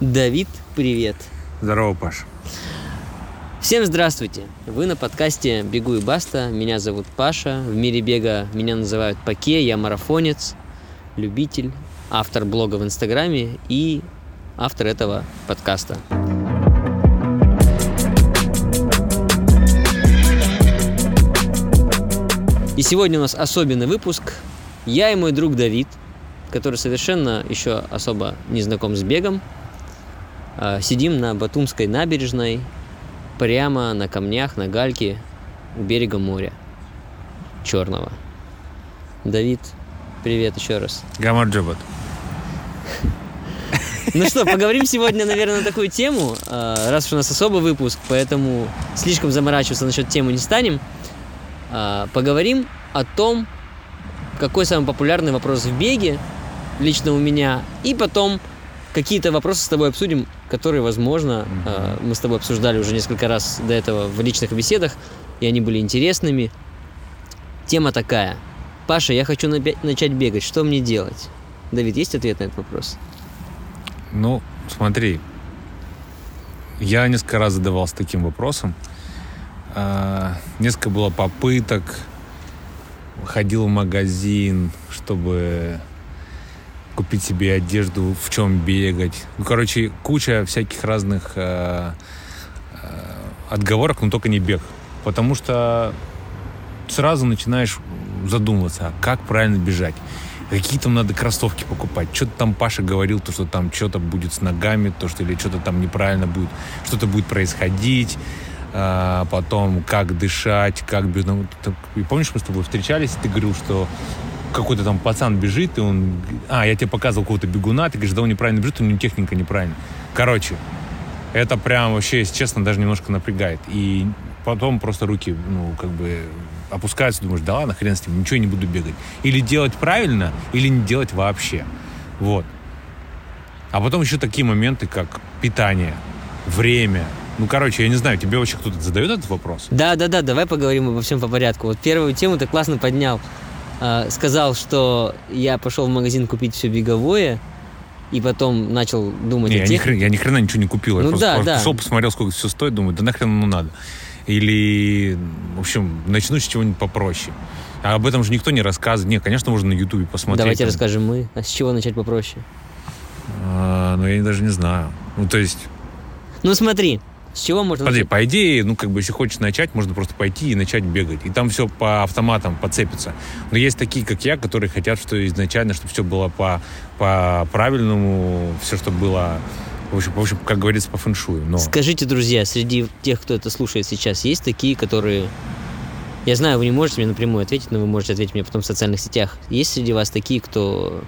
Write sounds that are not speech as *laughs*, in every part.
Давид, привет. Здорово, Паш. Всем здравствуйте. Вы на подкасте «Бегу и баста». Меня зовут Паша. В мире бега меня называют Паке. Я марафонец, любитель, автор блога в Инстаграме и автор этого подкаста. И сегодня у нас особенный выпуск. Я и мой друг Давид, который совершенно еще особо не знаком с бегом, сидим на Батумской набережной, прямо на камнях, на гальке у берега моря Черного. Давид, привет еще раз. Гамар Джобот. Ну что, поговорим сегодня, наверное, на такую тему, а, раз уж у нас особый выпуск, поэтому слишком заморачиваться насчет темы не станем. А, поговорим о том, какой самый популярный вопрос в беге, лично у меня, и потом какие-то вопросы с тобой обсудим, которые, возможно, mm-hmm. мы с тобой обсуждали уже несколько раз до этого в личных беседах, и они были интересными. Тема такая. Паша, я хочу начать бегать. Что мне делать? Давид, есть ответ на этот вопрос? Ну, смотри, я несколько раз задавался таким вопросом. А, несколько было попыток, ходил в магазин, чтобы купить себе одежду, в чем бегать. Ну, короче, куча всяких разных э, э, отговорок, но только не бег. Потому что сразу начинаешь задумываться, а как правильно бежать. Какие там надо кроссовки покупать. Что-то там Паша говорил, то, что там что-то будет с ногами, то, что или что-то там неправильно будет, что-то будет происходить. А, потом как дышать, как бежать. Ну, помнишь, мы с тобой встречались, и ты говорил, что какой-то там пацан бежит, и он... А, я тебе показывал какого-то бегуна, ты говоришь, да он неправильно бежит, у него техника неправильная. Короче, это прям вообще, если честно, даже немножко напрягает. И потом просто руки, ну, как бы опускаются, думаешь, да ладно, хрен с ним, ничего не буду бегать. Или делать правильно, или не делать вообще. Вот. А потом еще такие моменты, как питание, время. Ну, короче, я не знаю, тебе вообще кто-то задает этот вопрос? Да, да, да, давай поговорим обо всем по порядку. Вот первую тему ты классно поднял. А, сказал, что я пошел в магазин купить все беговое, и потом начал думать не, о тех... я, ни хрена, я ни хрена ничего не купил. Ну, я просто, да, просто да. пошел, посмотрел, сколько все стоит, думаю, да нахрен оно надо. Или, в общем, начну с чего-нибудь попроще. А об этом же никто не рассказывает. Не, конечно, можно на Ютубе посмотреть. Давайте там. расскажем мы. А с чего начать попроще? А, ну, я даже не знаю. Ну, то есть... Ну, смотри, с чего можно Подожди, начать? по идее, ну, как бы, если хочешь начать, можно просто пойти и начать бегать. И там все по автоматам подцепится. Но есть такие, как я, которые хотят, что изначально, чтобы все было по, по правильному, все, чтобы было, в общем, в общем, как говорится, по фэншую. Но... Скажите, друзья, среди тех, кто это слушает сейчас, есть такие, которые... Я знаю, вы не можете мне напрямую ответить, но вы можете ответить мне потом в социальных сетях. Есть среди вас такие, кто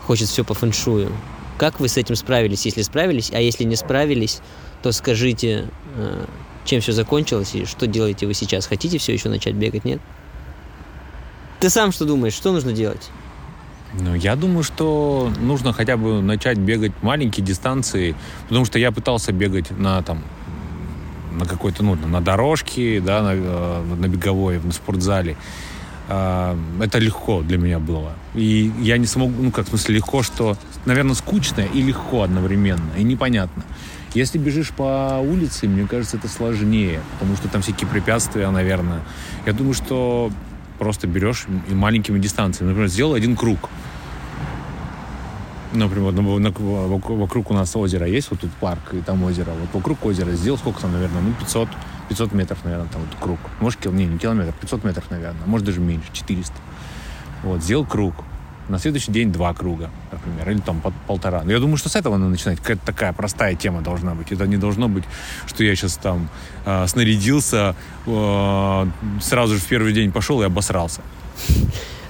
хочет все по фэншую? Как вы с этим справились, если справились? А если не справились, то скажите, э, чем все закончилось и что делаете вы сейчас? Хотите все еще начать бегать, нет? Ты сам что думаешь, что нужно делать? Ну, я думаю, что нужно хотя бы начать бегать маленькие дистанции, потому что я пытался бегать на там на какой-то, ну, на дорожке, да, на, э, на беговой, на спортзале. Э, Это легко для меня было. И я не смог, ну, как в смысле, легко, что, наверное, скучно и легко одновременно, и непонятно. Если бежишь по улице, мне кажется, это сложнее, потому что там всякие препятствия, наверное. Я думаю, что просто берешь и маленькими дистанциями. Например, сделал один круг. Например, на- вокруг вокруг у нас озеро есть, вот тут парк, и там озеро. Вот вокруг озера сделал сколько там, наверное, ну, 500, 500 метров, наверное, там вот круг. Может, кил... не, не километр, 500 метров, наверное, может, даже меньше, 400. Вот, сделал круг. На следующий день два круга, например, или там по- полтора. Но я думаю, что с этого надо начинать. Какая-то такая простая тема должна быть. Это не должно быть, что я сейчас там э, снарядился, э, сразу же в первый день пошел и обосрался.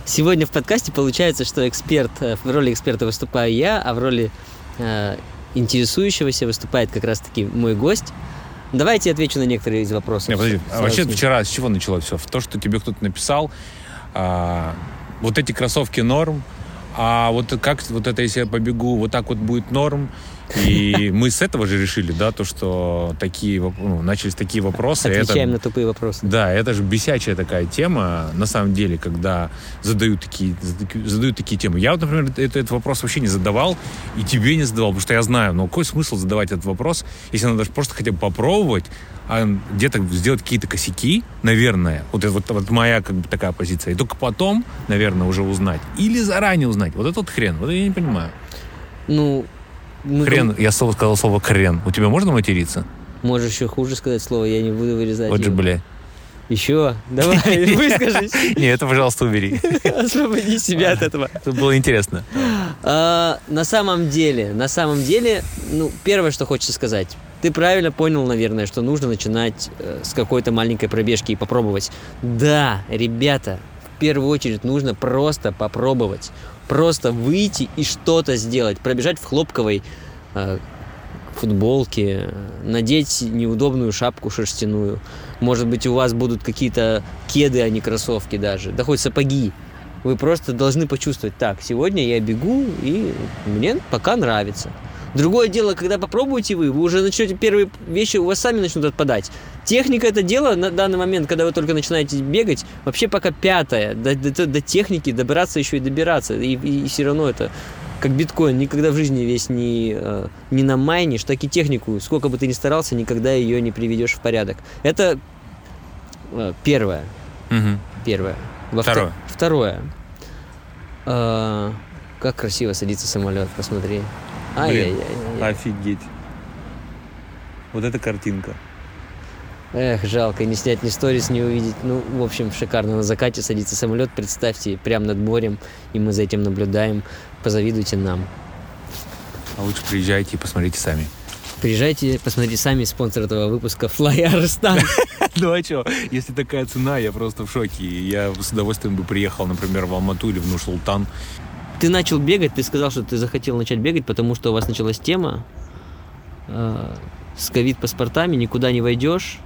Сегодня в подкасте получается, что эксперт, э, в роли эксперта выступаю я, а в роли э, интересующегося выступает как раз-таки мой гость. Давайте я отвечу на некоторые из вопросов. Не, подожди, а вообще вчера с чего началось все? В то, что тебе кто-то написал, а, вот эти кроссовки норм, а вот как вот это, если я побегу, вот так вот будет норм, И *laughs* мы с этого же решили, да, то, что такие, ну, начались такие вопросы. Это- Отвечаем на тупые вопросы. да, это же бесячая такая тема, на самом деле, когда задают такие, задают такие темы. Я вот, например, это- этот вопрос вообще не задавал, и тебе не задавал, потому что я знаю, ну какой смысл задавать этот вопрос, если надо просто хотя бы попробовать, где-то сделать какие-то косяки, наверное, вот это вот, вот моя как бы такая позиция, и только потом, наверное, уже узнать. Или заранее узнать. Вот это вот хрен, вот я не понимаю. Ну, мы Хрен, я слово сказал слово хрен. У тебя можно материться? Можешь еще хуже сказать слово, я не буду вырезать. Вот же, его. бля. Еще, давай, *laughs* выскажись. Не, это, пожалуйста, убери. *laughs* Освободи себя от этого. Это было интересно. А, на самом деле, на самом деле, ну, первое, что хочется сказать. Ты правильно понял, наверное, что нужно начинать э, с какой-то маленькой пробежки и попробовать. Да, ребята, в первую очередь нужно просто попробовать. Просто выйти и что-то сделать. Пробежать в хлопковой э, футболке, надеть неудобную шапку шерстяную. Может быть, у вас будут какие-то кеды, а не кроссовки даже. Да хоть сапоги. Вы просто должны почувствовать, так, сегодня я бегу, и мне пока нравится. Другое дело, когда попробуете вы, вы уже начнете первые вещи у вас сами начнут отпадать. Техника это дело на данный момент, когда вы только начинаете бегать, вообще пока пятое. До, до- до техники добираться еще и добираться. И, и- и все равно это как биткоин, никогда в жизни весь не, э, не намайнишь, так и технику, сколько бы ты ни старался, никогда ее не приведешь в порядок. Это э, первое. Мгм. Первое. Во вто- Второе. Второе. А, как красиво садится самолет, посмотри. Ай-яй-яй. Офигеть. Вот эта картинка. Эх, жалко, не снять ни сторис, не увидеть. Ну, в общем, шикарно. На закате садится самолет, представьте, прямо над морем, и мы за этим наблюдаем. Позавидуйте нам. А лучше приезжайте и посмотрите сами. Приезжайте, посмотрите сами спонсор этого выпуска Fly Arstan. *laughs* Ну а что, если такая цена, я просто в шоке. Я с удовольствием бы приехал, например, в Алмату или в Нур-Султан. Ты начал бегать, ты сказал, что ты захотел начать бегать, потому что у вас началась тема э, с ковид-паспортами, никуда не войдешь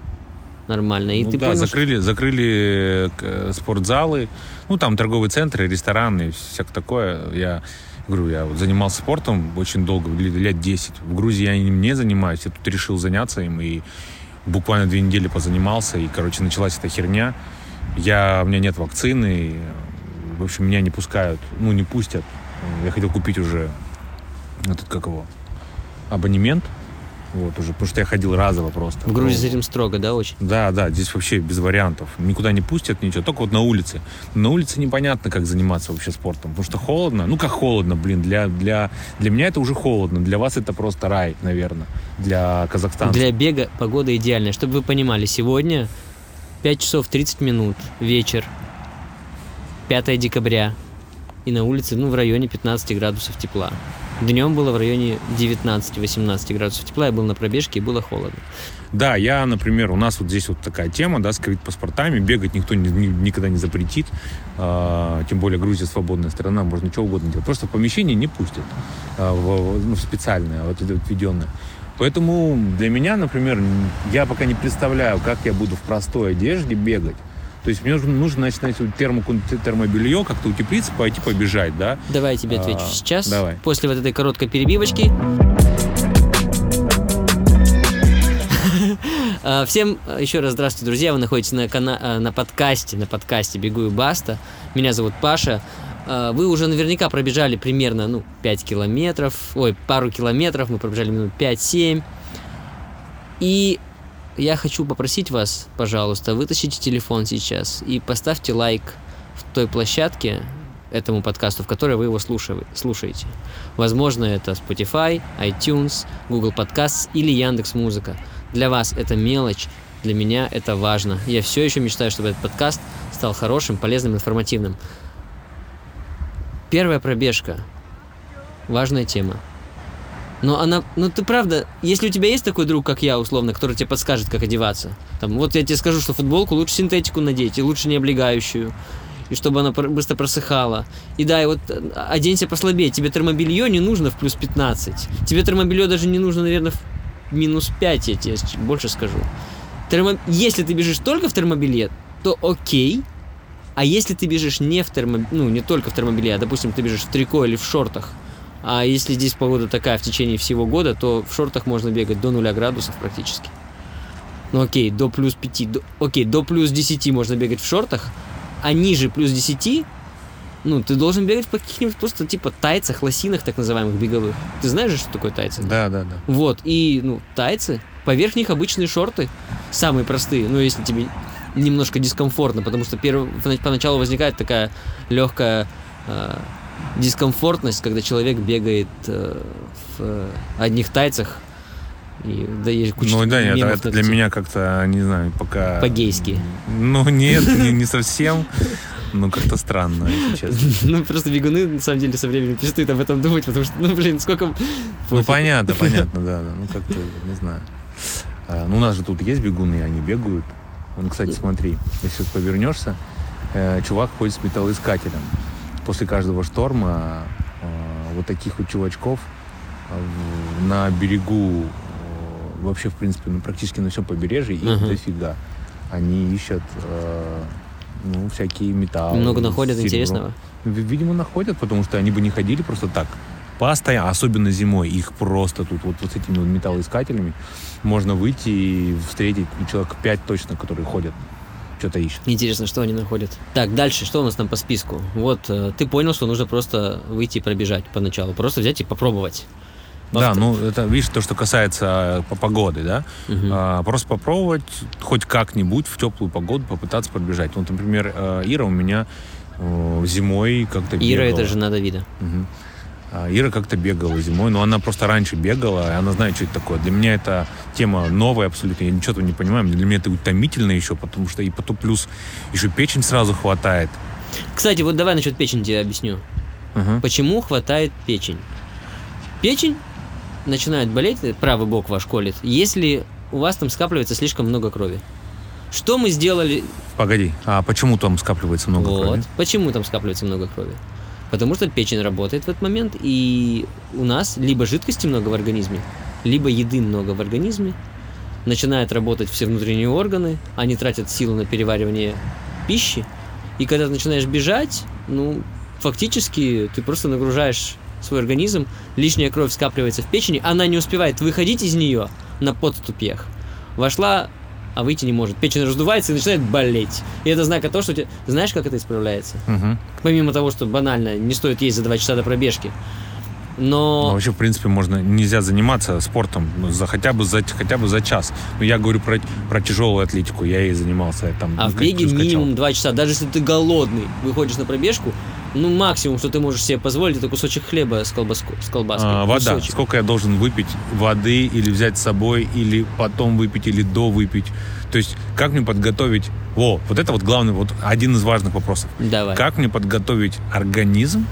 нормально. И ну ты да, понял, что- закрыли, закрыли э, спортзалы, ну там торговые центры, рестораны, всякое такое. Я говорю, я вот занимался спортом очень долго, лет лет 10. В Грузии я им не занимаюсь, я тут решил заняться им и буквально две недели позанимался, и, короче, началась эта херня. Я, у меня нет вакцины, в общем, меня не пускают, ну, не пустят. Я хотел купить уже этот, как его, абонемент, вот, уже, потому что я ходил разово просто. в Грузии с Ну, этим строго, да, очень? да, да, здесь вообще без вариантов. Никуда не пустят, ничего. Только вот на улице. На улице непонятно, как заниматься вообще спортом. Потому что холодно. Ну, как холодно, блин. Для, для, для меня это уже холодно. Для вас это просто рай, наверное. Для казахстанцев. Для бега погода идеальная. Чтобы вы понимали, сегодня 5 часов 30 минут, вечер, 5 декабря. И на улице, ну, в районе 15 градусов тепла. Днем было в районе 19-18 градусов тепла. Я был на пробежке и было холодно. Да, я, например, у нас вот здесь вот такая тема, да, с ковид-паспортами. Бегать никто ни- ни- никогда не запретит. А, тем более Грузия свободная страна, можно что угодно делать. Просто в помещение не пустят. а, в, ну, в специальное, вот это введенное. Поэтому для меня, например, я пока не представляю, как я буду в простой одежде бегать. То есть мне нужно, найти термо, термобелье, как-то утеплиться, пойти побежать, да? Давай я тебе отвечу А, сейчас. давай. После вот этой короткой перебивочки. *laughs* А, Всем а, еще раз здравствуйте, друзья. Вы находитесь на, кана- а, на подкасте, на подкасте «Бегу и баста». Меня зовут Паша. Вы уже наверняка пробежали примерно, ну, 5 километров, ой, пару километров, мы пробежали минут 5-7. И я хочу попросить вас, пожалуйста, вытащите телефон сейчас и поставьте лайк в той площадке этому подкасту, в которой вы его слушаете. Возможно, это Spotify, iTunes, Google Podcasts или Яндекс Музыка. Для вас это мелочь, для меня это важно. Я все еще мечтаю, чтобы этот подкаст стал хорошим, полезным, информативным. Первая пробежка. Важная тема. Но она, ну ты правда, если у тебя есть такой друг, как я, условно, который тебе подскажет, как одеваться, там, вот я тебе скажу, что футболку лучше синтетику надеть, и лучше не облегающую, и чтобы она быстро просыхала. И да, и вот э, оденься послабее, тебе термобелье не нужно в плюс 15, тебе термобелье даже не нужно, наверное, в минус 5, я тебе больше скажу. Термо... Если ты бежишь только в термобелье, то окей, а если ты бежишь не в термо... ну, не только в термобелье, а, допустим, ты бежишь в трико или в шортах, А если здесь погода такая в течение всего года, то в шортах можно бегать до 0 градусов практически. Ну окей, до плюс 5, до, окей, до плюс 10 можно бегать в шортах, а ниже плюс 10, ну, ты должен бегать в каких-нибудь просто типа тайцах, лосинах так называемых беговых. Ты знаешь же, что такое тайцы? Да, да, да. Вот, и, ну, тайцы, поверх них обычные шорты, самые простые, ну, если тебе немножко дискомфортно, потому что перв... поначалу возникает такая легкая э, дискомфортность, когда человек бегает э, в одних тайцах, и да, есть куча Ну да, нет, это на для меня как-то, не знаю, пока... По-гейски. Ну нет, не, не совсем. Ну как-то странно, если честно. *laughs* Ну, просто бегуны, на самом деле, со временем перестают об этом думать, потому что, ну, блин, сколько... Ну понятно, *laughs* понятно, да, да. Ну как-то, не знаю. А, ну у нас же тут есть бегуны, они бегают. Вон, кстати, смотри, если повернешься, э, чувак ходит с металлоискателем. После каждого шторма э, вот таких вот чувачков э, на берегу, э, вообще, в принципе, ну, практически на всем побережье, их Мгм. дофига. Они ищут э, ну, всякие металлы. Много находят серебро. интересного. Ви- Видимо, находят, потому что они бы не ходили просто так. Постоянно, особенно зимой, их просто тут вот, вот с этими вот металлоискателями можно выйти и встретить человек пять точно, которые ходят, что-то ищут. Интересно, что они находят. Так, дальше, что у нас там по списку? Вот, э, ты понял, что нужно просто выйти и пробежать поначалу. Просто взять и попробовать. Да, ну это, видишь, то, что касается э, по погоды, да, Мгм. А, просто попробовать хоть как-нибудь в теплую погоду попытаться пробежать. Вот, например, э, Ира у меня э, зимой как-то Ира, бегала. это жена Давида. Мгм. А, Ира как-то бегала зимой, но она просто раньше бегала, и она знает, что это такое. Для меня это тема новая абсолютно, я ничего там не понимаю. Для меня это утомительно еще, потому что и потом плюс еще печень сразу хватает. Кстати, вот давай насчет печени тебе объясню. Ага. Почему хватает печень? Печень начинает болеть, правый бок ваш колет, если у вас там скапливается слишком много крови. Что мы сделали? Погоди, а почему там скапливается много вот. крови? Почему там скапливается много крови? Потому что печень работает в этот момент, и у нас либо жидкости много в организме, либо еды много в организме. Начинают работать все внутренние органы, они тратят силу на переваривание пищи. И когда ты начинаешь бежать, ну, фактически ты просто нагружаешь свой организм, лишняя кровь скапливается в печени, она не успевает выходить из нее на подступьях. Вошла, а выйти не может. Печень раздувается и начинает болеть. И это знак о том, что тебя... Знаешь, как это исправляется? Мгм. Помимо того, что банально не стоит есть за 2 часа до пробежки. Ну, Но... вообще, в принципе, можно нельзя заниматься спортом ну, за хотя бы за хотя бы за час. Но я говорю про, про тяжелую атлетику. Я ей занимался я там. А в беге минимум 2 часа. Даже если ты голодный, выходишь на пробежку, ну максимум, что ты можешь себе позволить, это кусочек хлеба с, колбаску, с колбаской. А, вода. Кусочек. Сколько я должен выпить воды или взять с собой, или потом выпить, или до выпить. То есть, как мне подготовить... Во, вот это вот главный, вот один из важных вопросов. Давай. Как мне подготовить организм,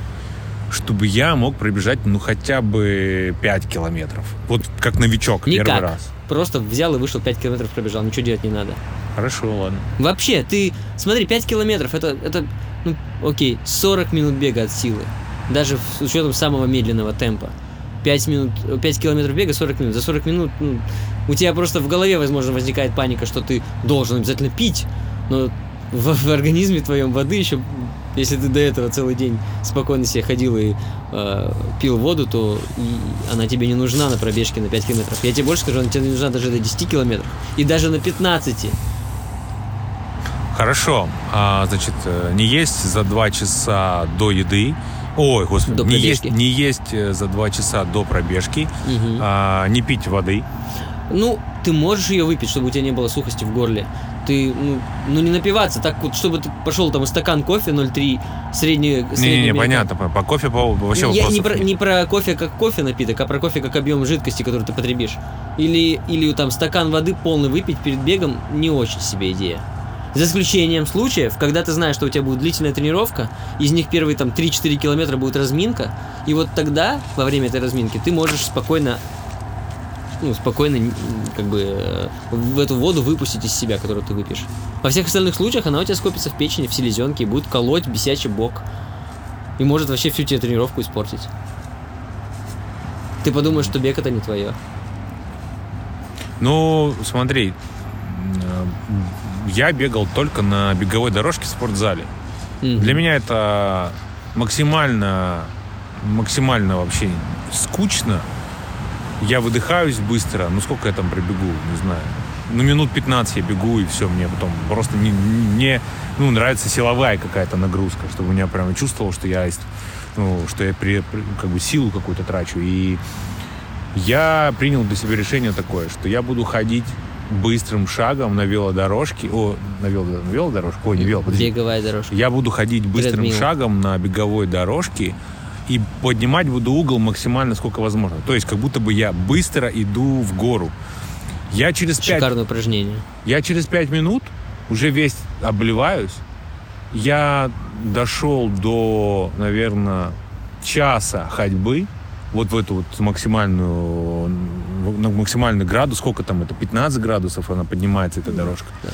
чтобы я мог пробежать, ну, хотя бы 5 километров? Вот как новичок, Никак. первый раз. Просто взял и вышел 5 километров пробежал, ничего делать не надо. Хорошо, ладно. Вообще, ты, смотри, 5 километров, это, это, ну, окей, 40 минут бега от силы. Даже с учетом самого медленного темпа. 5 минут, 5 километров бега, 40 минут. За 40 минут, ну, у тебя просто в голове, возможно, возникает паника, что ты должен обязательно пить, но в, в организме твоем воды еще, если ты до этого целый день спокойно себе ходил и э, пил воду, то и она тебе не нужна на пробежке на 5 километров. Я тебе больше скажу, она тебе не нужна даже до 10 километров. И даже на 15. Хорошо. А, значит, э, не есть за 2 часа до еды. Ой, господи, До не есть, не есть э, за 2 часа до пробежки. Мгм. А, не пить воды. Ну, ты можешь ее выпить, чтобы у тебя не было сухости в горле. Ты, ну, ну не напиваться, так вот, чтобы ты пошел там стакан кофе 0,3, средний... Не-не-не, понятно. По, по кофе по, вообще Я не про, нет. не про кофе как кофе напиток, а про кофе как объем жидкости, который ты потребишь. Или, или там стакан воды полный выпить перед бегом не очень себе идея. За исключением случаев, когда ты знаешь, что у тебя будет длительная тренировка, из них первые там 3-4 километра будет разминка, и вот тогда, во время этой разминки, ты можешь спокойно ну, спокойно, как бы, э, в эту воду выпустить из себя, которую ты выпьешь. Во всех остальных случаях она у тебя скопится в печени, в селезенке, и будет колоть бесячий бок. И может вообще всю тебе тренировку испортить. Ты подумаешь, что бег это не твое. Ну, смотри, э, я бегал только на беговой дорожке в спортзале. Для меня это максимально максимально вообще скучно. Я выдыхаюсь быстро. Ну, сколько я там пробегу, не знаю. Ну, минут 15 я бегу, и все, мне потом просто не, не ну, нравится силовая какая-то нагрузка, чтобы у меня прямо чувствовал, что я, ну, что я при- как бы силу какую-то трачу. И я принял для себя решение такое, что я буду ходить быстрым шагом на велодорожке. О, на, вело, на велодорожке? Ой, не вело, подожди. Беговая дорожка. Я буду ходить быстрым Тредмил. шагом на беговой дорожке и поднимать буду угол максимально сколько возможно. То есть как будто бы я быстро иду в гору. Я через Шикарное упражнение. я через пять минут уже весь обливаюсь. Я дошел до, наверное, часа ходьбы. Вот в эту вот максимальную, на максимальный градус, сколько там это, 15 градусов она поднимается, эта дорожка. да.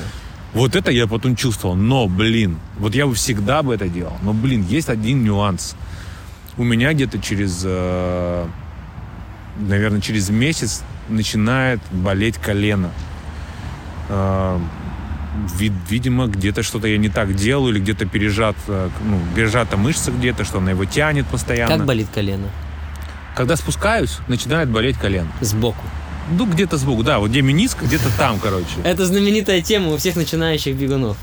Вот это я потом чувствовал. Но, блин, вот я бы всегда бы это делал. Но, блин, есть один нюанс. У меня где-то через, э, наверное, через месяц начинает болеть колено. Э, вид- видимо, где-то что-то я не так делаю, или где-то пережат, э, ну, пережата мышца где-то, что она его тянет постоянно. Как болит колено? Когда спускаюсь, начинает болеть колено. Сбоку. Ну, где-то сбоку, да, вот где мениск, где-то там, короче. Это знаменитая тема у всех начинающих бегунов.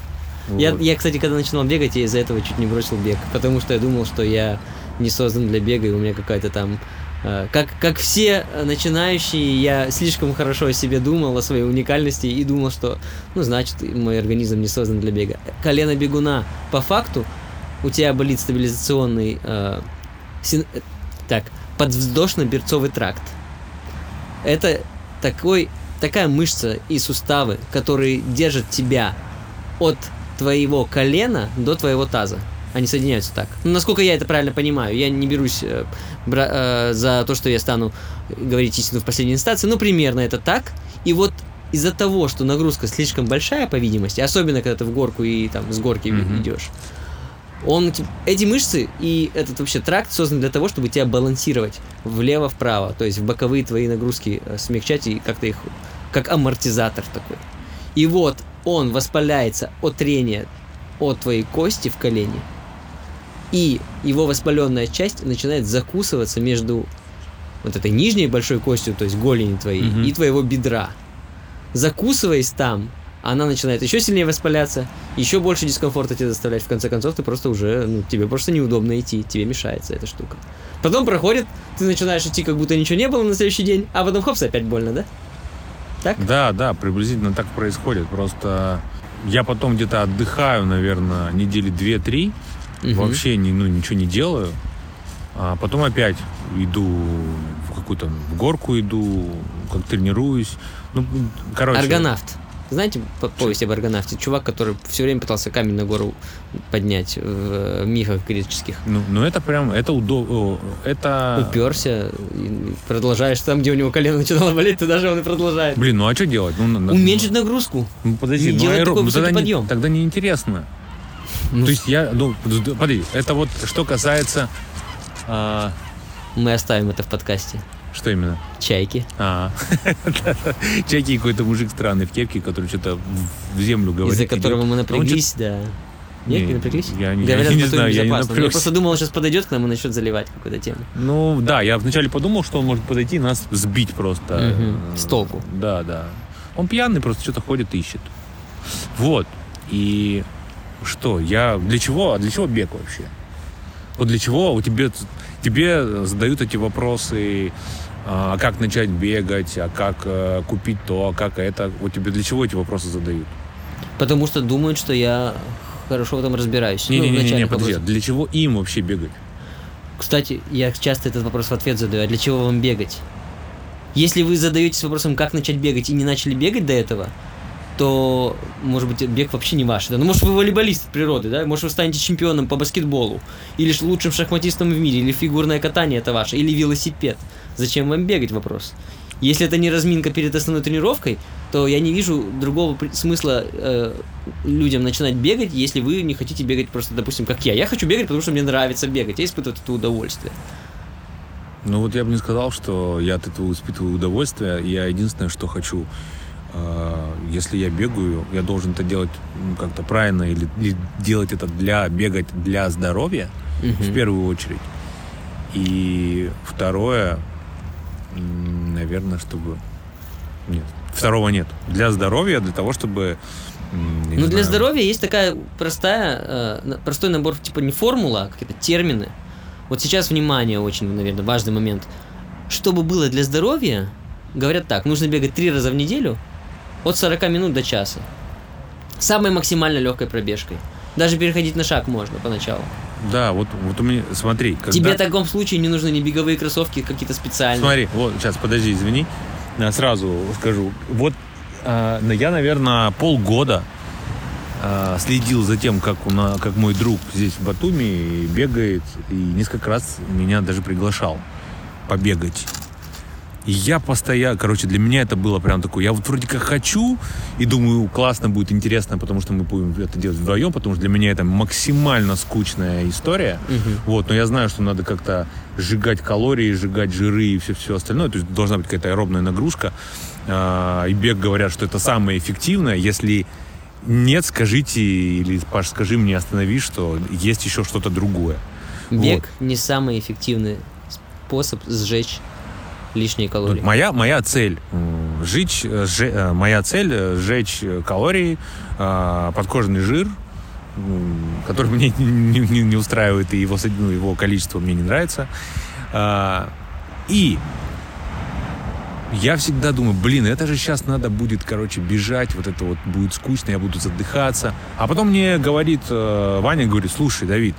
Я, Вот. я, кстати, когда начинал бегать, я из-за этого чуть не бросил бег, потому что я думал, что я не создан для бега, и у меня какая-то там... э, как, как все начинающие, я слишком хорошо о себе думал, о своей уникальности, и думал, что, ну, значит, мой организм не создан для бега. Колено бегуна, по факту, у тебя болит стабилизационный... э, син- э, так, подвздошно-берцовый тракт. Это такой, такая мышца и суставы, которые держат тебя от твоего колена до твоего таза. Они соединяются так. Ну, насколько я это правильно понимаю, я не берусь э, бра- э, за то, что я стану говорить истину в последней инстанции, но примерно это так. И вот из-за того, что нагрузка слишком большая, по видимости, особенно когда ты в горку и там с горки Мгм. идешь, он, т- эти мышцы и этот вообще тракт создан для того, чтобы тебя балансировать влево-вправо, то есть в боковые твои нагрузки э, смягчать и как-то их, как амортизатор такой. И вот он воспаляется от трения от твоей кости в колене, и его воспаленная часть начинает закусываться между вот этой нижней большой костью, то есть голени твоей, Мгм. и твоего бедра. Закусываясь там, она начинает еще сильнее воспаляться, еще больше дискомфорта тебе доставлять. В конце концов, ты просто уже, ну, тебе просто неудобно идти, тебе мешается эта штука. Потом проходит, ты начинаешь идти, как будто ничего не было на следующий день, а потом хопс, опять больно, да? Так? Да, да, приблизительно так происходит. Просто я потом где-то отдыхаю, наверное, недели две-три, Мгм. вообще не, ну, ничего не делаю. А потом опять иду в какую-то в горку иду, как тренируюсь. Ну, короче. Аргонавт. Знаете по- повесть об аргонавте? Чувак, который все время пытался камень на гору поднять в э, мифах греческих. Ну, ну это прям, это удобно. Это... Уперся, продолжаешь там, где у него колено начинало болеть, туда же он и продолжает. Блин, ну а что делать? Ну, на- на- Уменьшить нагрузку. Ну, подожди, не ну, аэроб- такой ну, тогда, подъем. Не, тогда неинтересно. Ну, То есть я, ну, подожди, это вот что касается... а, Мы оставим это в подкасте. Что именно? Чайки. А, *laughs* Чайки какой-то мужик странный в кепке, который что-то в- землю говорит. Из-за которого мы Он напряглись, да. Нет, Не, не напряглись? я не- Говорят, *laughs* я не знаю, я не безопасно. Я напрягся. просто думал, он сейчас подойдет к нам и начнет заливать какую-то тему. Ну да, я вначале подумал, что он может подойти и нас сбить просто. Э, с толку. Да, да. Он пьяный, просто что-то ходит, ищет. Вот. И что, я... Для чего? А для чего бег вообще? Вот для чего у тебя... Тебе задают эти вопросы, а как начать бегать, а как э, купить то, а как это. Вот тебе для чего эти вопросы задают? Потому что думают, что я хорошо в этом разбираюсь. Ну, в Не-не-не, начальных подожди, вопросах. для чего им вообще бегать? Кстати, я часто этот вопрос в ответ задаю. А для чего вам бегать? Если вы задаетесь вопросом, как начать бегать, и не начали бегать до этого, то, может быть, бег вообще не ваш. Да? Ну, может, вы волейболист от природы, да? Может, вы станете чемпионом по баскетболу, или лучшим шахматистом в мире, или фигурное катание это ваше, или велосипед. Зачем вам бегать, вопрос? Если это не разминка перед основной тренировкой, то я не вижу другого смысла э, людям начинать бегать, если вы не хотите бегать просто, допустим, как я. Я хочу бегать, потому что мне нравится бегать, я испытываю это удовольствие. Ну вот я бы не сказал, что я от этого испытываю удовольствие. Я единственное, что хочу, э, если я бегаю, я должен это делать как-то правильно или, или делать это для бегать для здоровья в Мгм. первую очередь. И второе, наверное, чтобы... Нет, второго нет. Для здоровья, для того, чтобы... Ну, для здоровья есть такая простая, э, простой набор, типа не формула, а какие-то термины. Вот сейчас, внимание, очень, наверное, важный момент. Чтобы было для здоровья, говорят так, нужно бегать три раза в неделю от 40 минут до часа. Самой максимально легкой пробежкой. Даже переходить на шаг можно поначалу. Да, вот, вот у меня... Смотри, когда... Тебе в таком случае не нужны ни беговые кроссовки какие-то специальные. Смотри, вот сейчас, подожди, извини. Сразу скажу. Вот ну, я, наверное, полгода а, следил за тем, как, у на, как мой друг здесь в Батуми бегает, и несколько раз меня даже приглашал побегать. И я постоянно, короче, для меня это было прям такое, я вот вроде как хочу, и думаю, классно будет, интересно, потому что мы будем это делать вдвоем, потому что для меня это максимально скучная история. Мгм. Вот, но я знаю, что надо как-то сжигать калории, сжигать жиры и все-все остальное. То есть должна быть какая-то аэробная нагрузка. А, И бег говорят, что это самое эффективное. Если нет, скажите, или, Паш, скажи мне, останови, что есть еще что-то другое. Бег не самый эффективный способ сжечь лишние калории. Вот моя, моя цель жечь, э, сже- э, моя цель сжечь э, калории, подкожный жир, который *laughs* мне не, не- не устраивает, и его, ну, его количество мне не нравится. И я всегда думаю, блин, это же сейчас надо будет, короче, бежать, вот это вот будет скучно, я буду задыхаться. А потом мне говорит, Ваня говорит, слушай, Давид,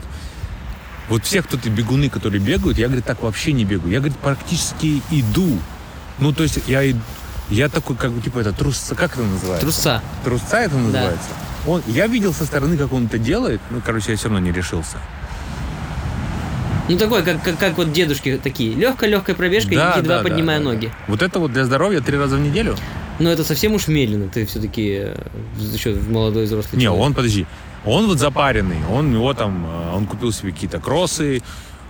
вот все, кто ты бегуны, которые бегают, я, говорит, так вообще не бегаю. Я, говорит, практически иду. Ну, то есть я, я такой, как бы, типа, это трусца, как это называется? Труса. Трусца это называется? Он, я видел со стороны, как он это делает, ну, короче, я все равно не решился. Ну такой, как, как, как вот дедушки такие. Легкая-легкая пробежка, едва да, поднимая да, да. ноги. Вот это вот для здоровья три раза в неделю? Но это совсем уж медленно. Ты все-таки еще молодой взрослый Не, человек. он, подожди, он вот запаренный, он у него там, э, он купил себе какие-то кроссы,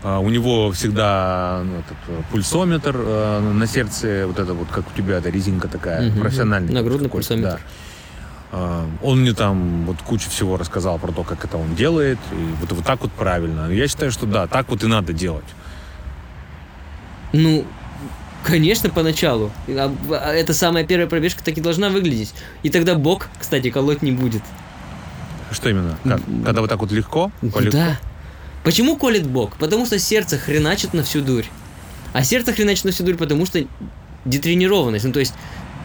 э, у него всегда ну, этот, э, пульсометр э, на сердце, вот это вот, как у тебя, эта резинка такая, Мгм. профессиональный. Нагрудный пульсометр. да. Э, Он мне там вот кучу всего рассказал про то, как это он делает, и вот, вот так вот правильно. Я считаю, что да, так вот и надо делать. Ну, конечно, поначалу. А- а Это самая первая пробежка так и должна выглядеть. И тогда бок, кстати, колоть не будет. Что именно? Как? Когда вот так вот легко? полегко? Да. Почему колет бок? Потому что сердце хреначит на всю дурь. А сердце хреначит на всю дурь, потому что детренированность. Ну, то есть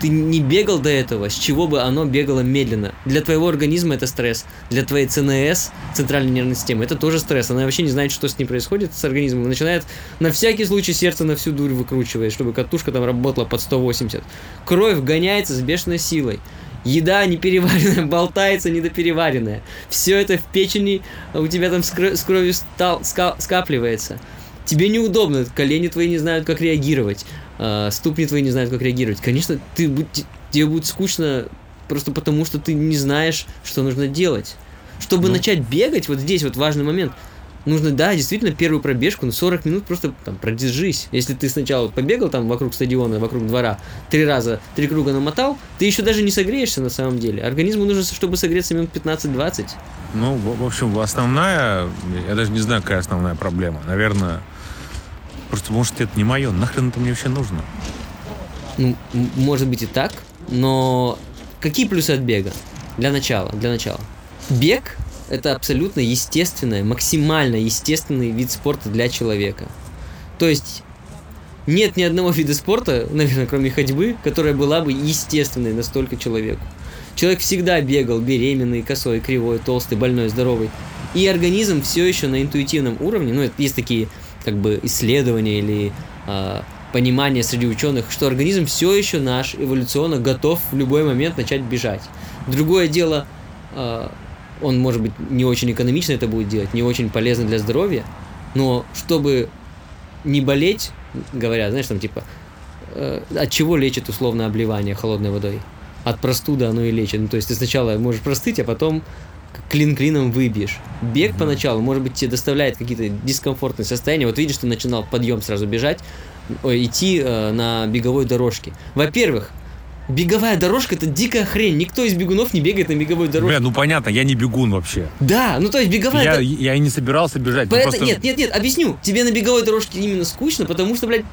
ты не бегал до этого, с чего бы оно бегало медленно. Для твоего организма это стресс. Для твоей ЦНС, центральной нервной системы, это тоже стресс. Она вообще не знает, что с ней происходит, с организмом. И начинает на всякий случай сердце на всю дурь выкручивать, чтобы катушка там работала под 180. Кровь гоняется с бешеной силой. Еда непереваренная, *laughs* болтается недопереваренная. Все это в печени у тебя там с, кро- с кровью стал- ска- скапливается. Тебе неудобно, колени твои не знают, как реагировать, а, ступни твои не знают, как реагировать. Конечно, ты, тебе будет скучно просто потому, что ты не знаешь, что нужно делать. Чтобы Ну. начать бегать, вот здесь вот важный момент, нужно, да, действительно, первую пробежку, ну, 40 минут просто там продержись. Если ты сначала побегал там вокруг стадиона, вокруг двора, три раза, три круга намотал, ты еще даже не согреешься на самом деле. Организму нужно, чтобы согреться минут 15-20. Ну, в, общем, основная, я даже не знаю, какая основная проблема. Наверное, просто, может, это не мое. Нахрен это мне вообще нужно? Ну, может быть и так, но какие плюсы от бега? Для начала, для начала. Бег – это абсолютно естественный, максимально естественный вид спорта для человека. То есть нет ни одного вида спорта, наверное, кроме ходьбы, которая была бы естественной настолько человеку. Человек всегда бегал беременный, косой, кривой, толстый, больной, здоровый. И организм все еще на интуитивном уровне, ну, есть такие как бы исследования или а, понимание среди ученых, что организм все еще наш эволюционно готов в любой момент начать бежать. Другое дело, а, он может быть не очень экономично это будет делать, не очень полезно для здоровья, но чтобы не болеть, говорят, знаешь, там типа, э, от чего лечит условно обливание холодной водой? От простуды оно и лечит. Ну, то есть ты сначала можешь простыть, а потом клин клином выбьешь. Бег поначалу, может быть, тебе доставляет какие-то дискомфортные состояния. Вот видишь, ты начинал подъем сразу бежать, ой, идти э, на беговой дорожке. Во-первых, беговая дорожка это дикая хрень. Никто из бегунов не бегает на беговой дорожке. Бля, ну понятно, я не бегун вообще. Да, ну то есть беговая... Я, это- я и не собирался бежать. ну, Поэт- просто- Нет, нет, нет, объясню. Тебе на беговой дорожке именно скучно, потому что, блядь,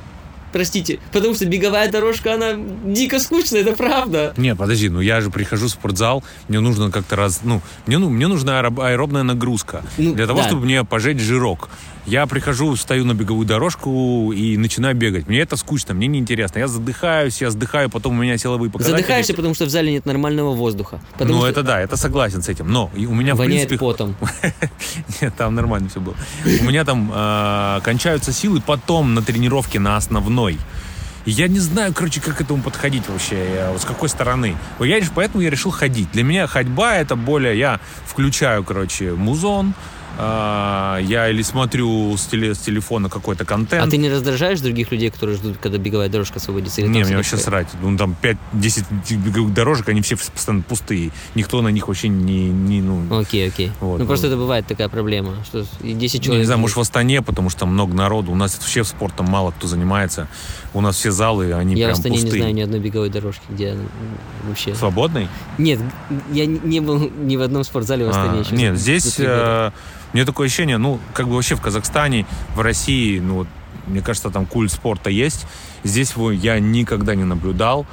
простите, потому что беговая дорожка, она дико скучная, это правда. Не, подожди, ну я же прихожу в спортзал, мне нужно как-то раз, ну, мне, ну, мне нужна аэроб- аэробная нагрузка Ну, для того, да. чтобы мне пожечь жирок. Я прихожу, встаю на беговую дорожку и начинаю бегать. Мне это скучно, мне неинтересно. Я задыхаюсь, я сдыхаю, потом у меня силовые показатели. Задыхаешься, потому что в зале нет нормального воздуха. Потому Ну, что это да, это согласен с этим. Но у меня, в воняет принципе, потом. *laughs* Нет, там нормально все было. У меня там э, кончаются силы потом на тренировке на основной. Я не знаю, короче, как к этому подходить вообще, э, с какой стороны. Я, реш- поэтому я решил ходить. Для меня ходьба это более... Я включаю, короче, музон, э, я или смотрю с, теле- с телефона какой-то контент. А ты не раздражаешь других людей, которые ждут, когда беговая дорожка освободится? Или Не, мне вообще срать. Ну, там 5-10 беговых дорожек, они все постоянно пустые. Никто на них вообще не... не ну, Окей, окей. Вот, ну просто вот. это бывает такая проблема, что и 10 Ну, человек... не знаю, может, в Астане, потому что там много народу. У нас вообще спортом мало кто занимается. У нас все залы, они Я в прям Астане не пустые. знаю ни одной беговой дорожки, где вообще... Свободный? Нет, я не- не был *laughs* ни в одном спортзале в Астане А, еще. нет, здесь э, мне такое ощущение, ну, как бы вообще в Казахстане, в России, ну, мне кажется, там культ спорта есть. Здесь его я никогда не наблюдал.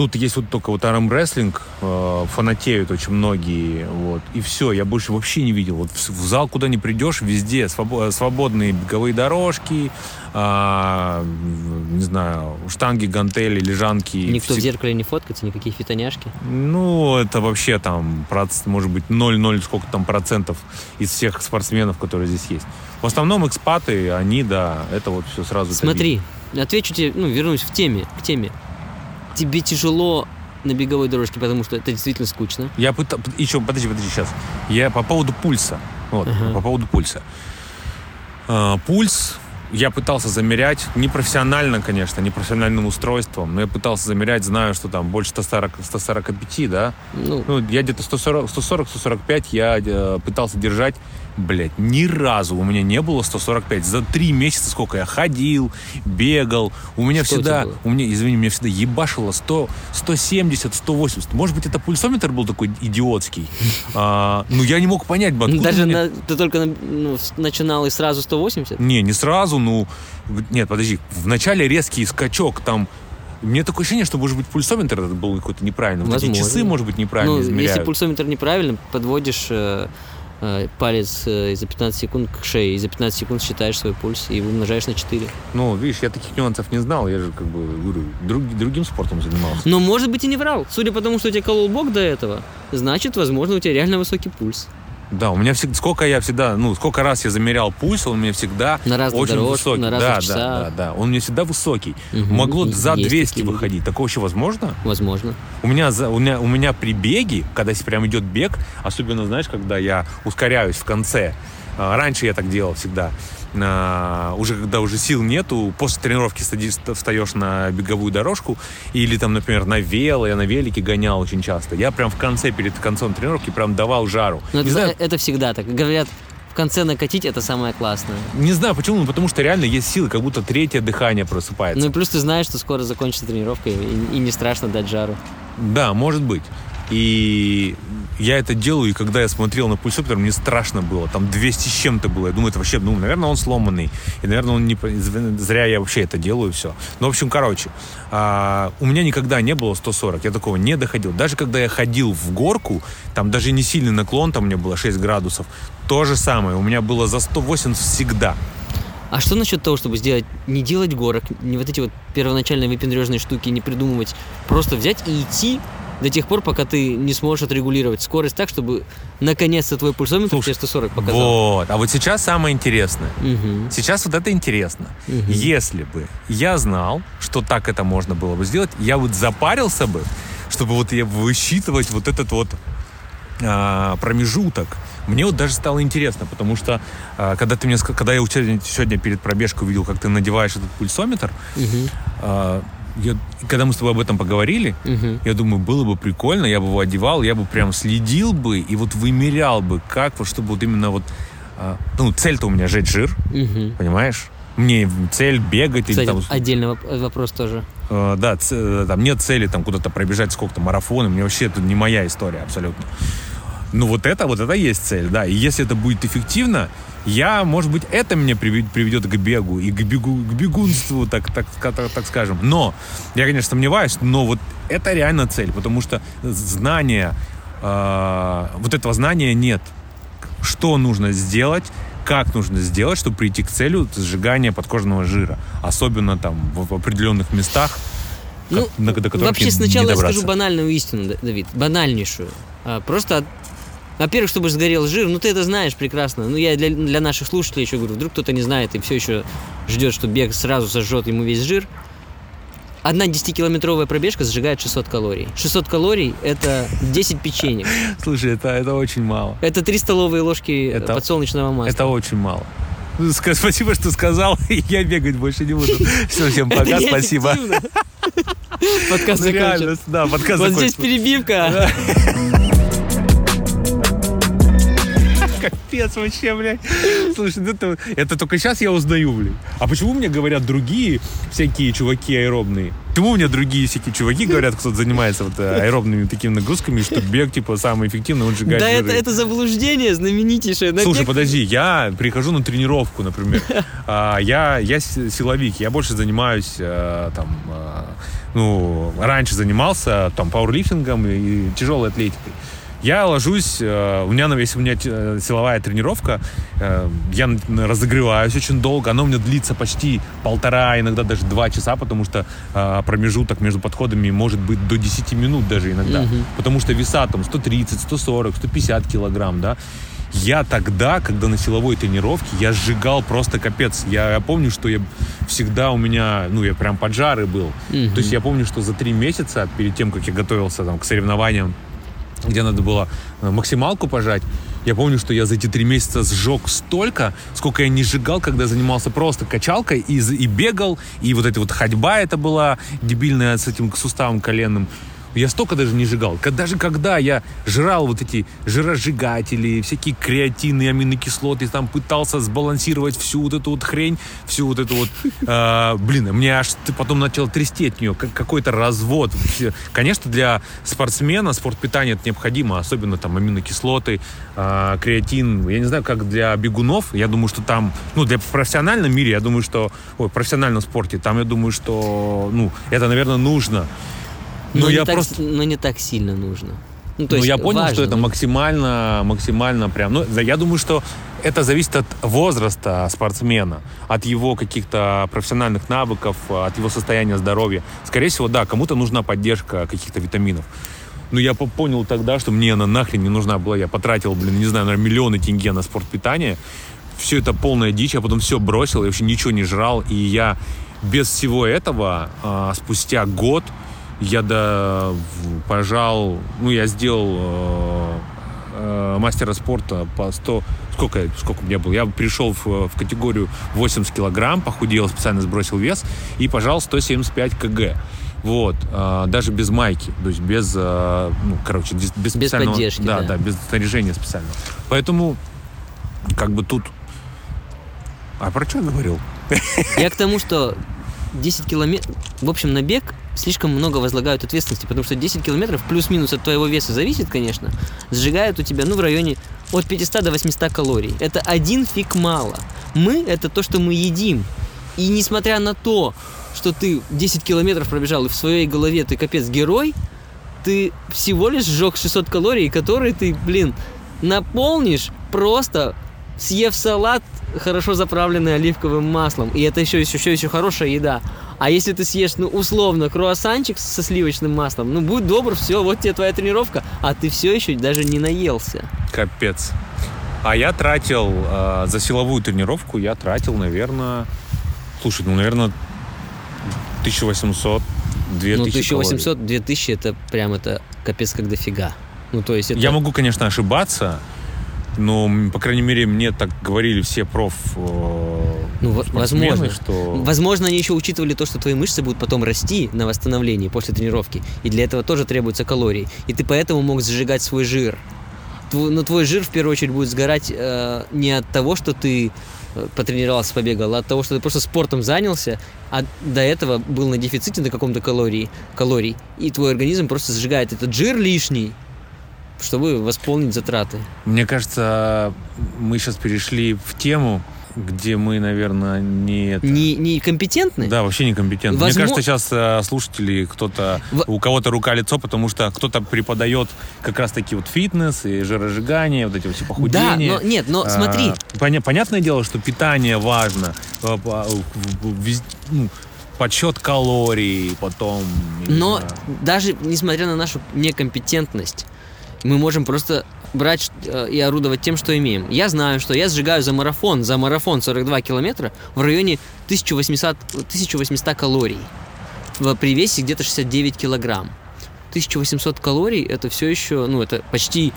Тут есть вот только вот армрестлинг, э, фанатеют очень многие, вот, и все, я больше вообще не видел. Вот в, в зал, куда не придешь, везде свобо- свободные беговые дорожки, а, не знаю, штанги, гантели, лежанки. Никто в Всег- зеркале не фоткается, никакие фитоняшки. ну, это вообще там, может быть, 0,0 сколько там процентов из всех спортсменов, которые здесь есть. В основном экспаты, они, да, это вот все сразу. Смотри, отвечу тебе, ну, вернусь в теме, к теме. Тебе тяжело на беговой дорожке, потому что это действительно скучно. Я пытался... Еще, подожди, подожди, сейчас. Я по поводу пульса. Вот, Ага. по поводу пульса. А, пульс я пытался замерять, непрофессионально, конечно, непрофессиональным устройством, но я пытался замерять, знаю, что там больше 140, 145, да, Ну, Ну, я где-то 140-145 я э, пытался держать. Блять, ни разу у меня не было 145. За три месяца сколько я ходил, бегал. У меня Что у всегда, у меня, извини, меня всегда ебашило 100, 170, 180. Может быть, это пульсометр был такой идиотский. *laughs* А, ну, я не мог понять, откуда даже у меня- на- ты только ну, начинал и сразу 180? Не, не сразу, ну... Нет, подожди. Вначале резкий скачок, там... Мне такое ощущение, что, может быть, пульсометр этот был какой-то неправильный. Вот эти часы, может быть, неправильно ну, измеряют. если пульсометр неправильно, подводишь э, палец э, за 15 секунд к шее, и за 15 секунд считаешь свой пульс и умножаешь на 4. Ну, видишь, я таких нюансов не знал, я же как бы говорю, друг- другим спортом занимался. Но, может быть, и не врал. Судя по тому, что у тебя колол бок до этого, значит, возможно, у тебя реально высокий пульс. Да, у меня всегда, сколько я всегда, ну, сколько раз я замерял пульс, он меня всегда На разных очень дорожках, высокий. на да, разных да, да, да, он меня всегда высокий. Мгм. Могло за есть 200 такие люди. выходить. Такое вообще возможно? Возможно. У меня, за, у, меня, у меня при беге, когда прям идет бег, особенно, знаешь, когда я ускоряюсь в конце, а, раньше я так делал всегда, а, уже когда уже сил нету, после тренировки садишь, встаешь на беговую дорожку, или там, например, на вело, я на велике гонял очень часто, я прям в конце, перед концом тренировки прям давал жару. Но не, это, знаю, это всегда так. Говорят, в конце накатить это самое классное. не знаю почему, ну, потому что реально есть силы, как будто третье дыхание просыпается. Ну и плюс ты знаешь, что скоро закончится тренировка, и, и не страшно дать жару. Да, может быть. И я это делаю, и когда я смотрел на пульсометр, мне страшно было. Там 200 с чем-то было. Я думаю, это вообще, ну, наверное, он сломанный. И, наверное, он не... Зря я вообще это делаю, все. Ну, в общем, короче, а, у меня никогда не было 140. Я такого не доходил. Даже когда я ходил в горку, там даже не сильный наклон, там у меня было 6 градусов. То же самое. У меня было за 180 всегда. А что насчет того, чтобы сделать, не делать горок, не вот эти вот первоначальные выпендрежные штуки, не придумывать, просто взять и идти до тех пор, пока ты не сможешь отрегулировать скорость так, чтобы наконец-то твой пульсометр Слушай, тебе 140 показал. Вот. А вот сейчас самое интересное. Мгм. Сейчас вот это интересно. Мгм. Если бы я знал, что так это можно было бы сделать, я вот запарился бы, чтобы вот я высчитывать вот этот вот а, промежуток. Мне вот даже стало интересно, потому что а, когда ты мне, когда я сегодня перед пробежкой увидел, как ты надеваешь этот пульсометр, Мгм. а, я- когда мы с тобой об этом поговорили, Мгм. я думаю, было бы прикольно, я бы его одевал, я бы прям следил бы и вот вымерял бы, как вот, чтобы вот именно вот, а, ну, цель-то у меня жечь жир, Мгм. Понимаешь? мне цель бегать Кстати, или там... отдельный воп- вопрос тоже. Э, да, ц- э, там нет цели там куда-то пробежать сколько-то марафоны, мне вообще это не моя история абсолютно. Ну вот это, вот это есть цель, да. И если это будет эффективно, я, может быть, это меня приведет, к бегу и к, бегу, к бегунству, так, так, так, так скажем. Но, я, конечно, сомневаюсь, но вот это реально цель, потому что знания, э, вот этого знания нет. Что нужно сделать, как нужно сделать, чтобы прийти к целю сжигания подкожного жира. Особенно там в, в определенных местах, Ну, как- на- до которых вообще сначала я скажу банальную истину, Давид, банальнейшую. А, просто, во-первых, чтобы сгорел жир, ну ты это знаешь прекрасно. Ну я для, для наших слушателей еще говорю, вдруг кто-то не знает и все еще ждет, что бег сразу сожжет ему весь жир. Одна 10-километровая пробежка сжигает 600 калорий. 600 калорий – это 10 печенек. Слушай, это, это очень мало. Это 3 столовые ложки Это- подсолнечного масла. Это очень мало. Ну, Спасибо, что сказал. *laughs* Я бегать больше не буду. Все, всем пока, спасибо. *laughs* Подкаст Ну, реально, закончен. да, подкаст Вот здесь перебивка. Капец вообще, блядь. Слушай, ну это, это только сейчас я узнаю, блядь. А почему мне говорят другие всякие чуваки аэробные? Почему мне другие всякие чуваки говорят, кто занимается вот э, аэробными такими нагрузками, что бег, типа, самый эффективный, он сжигает Да жиры? это, это заблуждение знаменитейшее. На Слушай, бег- подожди, я прихожу на тренировку, например. *laughs* А, я, я силовик, я больше занимаюсь э, там, э, ну, раньше занимался там пауэрлифтингом и тяжелой атлетикой. Я ложусь, э, у меня, если у меня э, силовая тренировка, э, я разогреваюсь очень долго, она у меня длится почти полтора, иногда даже два часа, потому что э, промежуток между подходами может быть до 10 минут даже иногда. Мгм. Потому что веса там 130, 140, 150 килограмм, да. Я тогда, когда на силовой тренировке, я сжигал просто капец. Я, я помню, что я всегда у меня, ну, я прям поджарый был. Мгм. То есть я помню, что за три месяца перед тем, как я готовился там, к соревнованиям, где надо было э, максималку пожать, я помню, что я за эти три месяца сжег столько, сколько я не сжигал, когда занимался просто качалкой и, и бегал, и вот эта вот ходьба это была дебильная с этим суставом коленным. Я столько даже не сжигал. Ка- Даже когда я жрал вот эти жиросжигатели, всякие креатины, аминокислоты, там пытался сбалансировать всю вот эту вот хрень, всю вот эту вот... э, *laughs* блин, мне аж потом начал трясти от нее, как какой-то развод. Конечно, для спортсмена спортпитание это необходимо, особенно там аминокислоты, э, креатин. Я не знаю, как для бегунов. Я думаю, что там... Ну, для профессиональном мире, я думаю, что... Ой, профессиональном спорте, там, я думаю, что... Ну, это, наверное, нужно. Не я так, просто... но не так сильно нужно. Ну, то Ну, есть я понял, важно, что это но- максимально, максимально прям. Ну, да, я думаю, что это зависит от возраста спортсмена, от его каких-то профессиональных навыков, от его состояния здоровья. Скорее всего, да, кому-то нужна поддержка каких-то витаминов. Но я по- понял тогда, что мне она нахрен не нужна была. Я потратил, блин, не знаю, наверное, миллионы тенге на спортпитание. Все это полная дичь, я потом все бросил, я вообще ничего не жрал. И я без всего этого а, спустя год я в- пожал, ну, я сделал э, э, мастера спорта по 100, сколько, сколько у меня было, я пришел в, в категорию 80 килограмм, похудел, специально сбросил вес и пожал 175 кг. Вот, э, даже без майки, то есть без, э, ну, короче, без, без специального, поддержки, да, да. да, без снаряжения специального. Поэтому, как бы тут, а про что я говорил? Я к тому, что 10 километров... В общем, на бег слишком много возлагают ответственности, потому что 10 километров плюс-минус от твоего веса зависит, конечно, сжигают у тебя, ну, в районе от 500 до 800 калорий. Это один фиг мало. Мы — это то, что мы едим. И несмотря на то, что ты 10 километров пробежал, и в своей голове ты капец герой, ты всего лишь сжег 600 калорий, которые ты, блин, наполнишь просто съев салат, хорошо заправленный оливковым маслом. И это еще, еще, еще, хорошая еда. А если ты съешь, ну, условно, круассанчик со сливочным маслом, ну, будь добр, все, вот тебе твоя тренировка, а ты все еще даже не наелся. Капец. А я тратил э, за силовую тренировку, я тратил, наверное, слушай, ну, наверное, 1800 2000 ну, калорий. 1800, 2000, это прям, это капец как дофига. Ну, то есть это... Я могу, конечно, ошибаться, но, м, по крайней мере, мне так говорили все проф э, Ну, возможно. что... Возможно, они еще учитывали то, что твои мышцы будут потом расти на восстановлении после тренировки. И для этого тоже требуются калории. И ты поэтому мог сжигать свой жир. Но твой жир в первую очередь будет сгорать э, не от того, что ты э, потренировался, побегал, а от того, что ты просто спортом занялся, а до этого был на дефиците на каком-то калории, калорий, и твой организм просто сжигает этот жир лишний, чтобы восполнить затраты. Мне кажется, мы сейчас перешли в тему, где мы, наверное, не... это- Не, не компетентны? Да, вообще некомпетентны. Мне Возможно- кажется, сейчас э, слушатели, кто-то, В- у кого-то рука-лицо, потому что кто-то преподает как раз-таки вот фитнес и жиросжигание, вот эти вот все Да, похудения. но нет, но А, смотри, поня- понятное дело, что питание важно, э, вез- ну, подсчет калорий, потом... не но знаю. даже несмотря на нашу некомпетентность, мы можем просто брать э, и орудовать тем, что имеем. Я знаю, что я сжигаю за марафон, за марафон 42 километра в районе 1800, 1800 калорий. При весе где-то 69 килограмм. 1800 калорий это все еще, ну это почти,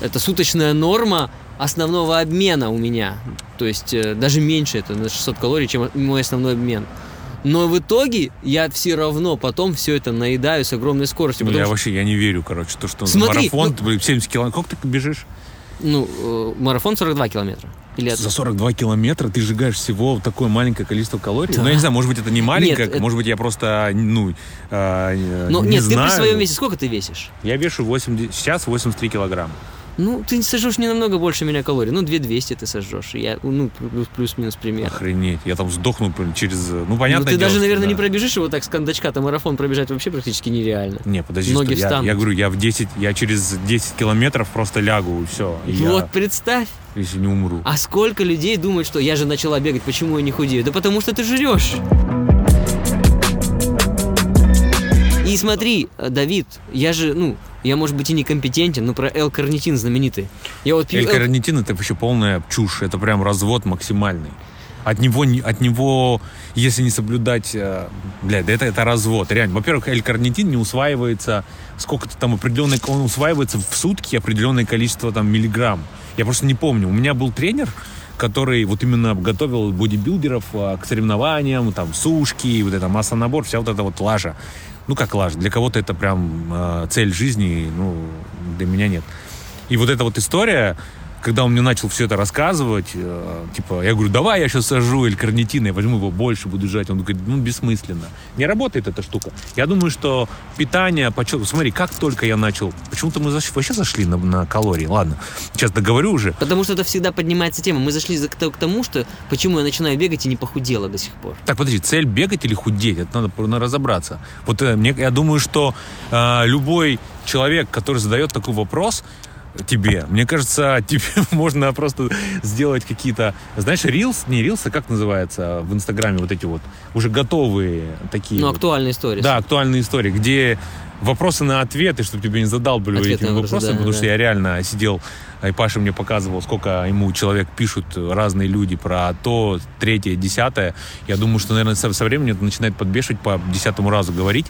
это суточная норма основного обмена у меня. То есть э, даже меньше это на 600 калорий, чем мой основной обмен. Но в итоге я все равно потом все это наедаю с огромной скоростью. Ну, я что, вообще я не верю, короче, то, что Смотри, марафон, блин, 70 километров. Сколько ты бежишь? ну, э, марафон 42 километра. Или это- За 42 километра ты сжигаешь всего такое маленькое количество калорий? Ну, я не знаю, может быть, это не маленькое, Нет, может быть, я просто, ну, э, Но не нет, знаю. ты при своем весе сколько ты весишь? Я вешу 80, сейчас 83 килограмма. Ну, ты сожжешь не намного больше меня калорий. Ну, 2200 ты сожжешь. Я, ну, плюс- плюс-минус примерно. Охренеть, я там сдохну через... Ну, понятно ну, ты даже, наверное, не пробежишь его так с кондачка-то марафон пробежать вообще практически нереально. Не, подожди, Ноги что я, я говорю, я в 10, я через 10 километров просто лягу, и все. И вот я, представь, если не умру. а сколько людей думают, что я же начала бегать, почему я не худею? Да потому что ты жрешь. И смотри, э, Давид, я же, ну, я, может быть, и некомпетентен, но про L-карнитин знаменитый. Я вот пью L- Эль-карнитин это вообще полная чушь, это прям развод максимальный. От него, не- от него, если не соблюдать, э, блядь, это, это развод, реально. Во-первых, L-карнитин не усваивается, сколько-то там определенное, он усваивается в сутки определенное количество там миллиграмм. Я просто не помню. У меня был тренер, который вот именно готовил бодибилдеров а, к соревнованиям, там, сушки, вот это масса-набор, вся вот эта вот лажа. Ну, как лажа. Для кого-то это прям э, цель жизни, ну, для меня нет. И вот эта вот история, когда он мне начал все это рассказывать, э, типа, я говорю, давай я сейчас сажу эль-карнитин, я возьму его больше, буду жать. Он говорит, ну, бессмысленно. Не работает эта штука. Я думаю, что питание, почему... Смотри, как только я начал... Почему-то мы заш- вообще зашли на, на калории. Ладно, сейчас договорю уже. Потому что это всегда поднимается тема. Мы зашли за- к к тому, что почему я начинаю бегать и не похудела до сих пор. Так, подожди, цель бегать или худеть? Это надо, надо разобраться. Вот э, мне, я думаю, что э, любой человек, который задает такой вопрос тебе, мне кажется, *laughs* тебе можно просто сделать какие-то, знаешь, рилс, не рилс, а как называется в Инстаграме вот эти вот уже готовые такие. Ну, вот. актуальная история. Да, актуальные истории, где вопросы на ответы, чтобы тебе не задалбливали этими вопросами, да, потому да. что я реально сидел, и Паша мне показывал, сколько ему человек пишут разные люди про то, третье, десятое. Я думаю, что, наверное, со, со временем это начинает подбешивать по десятому разу говорить.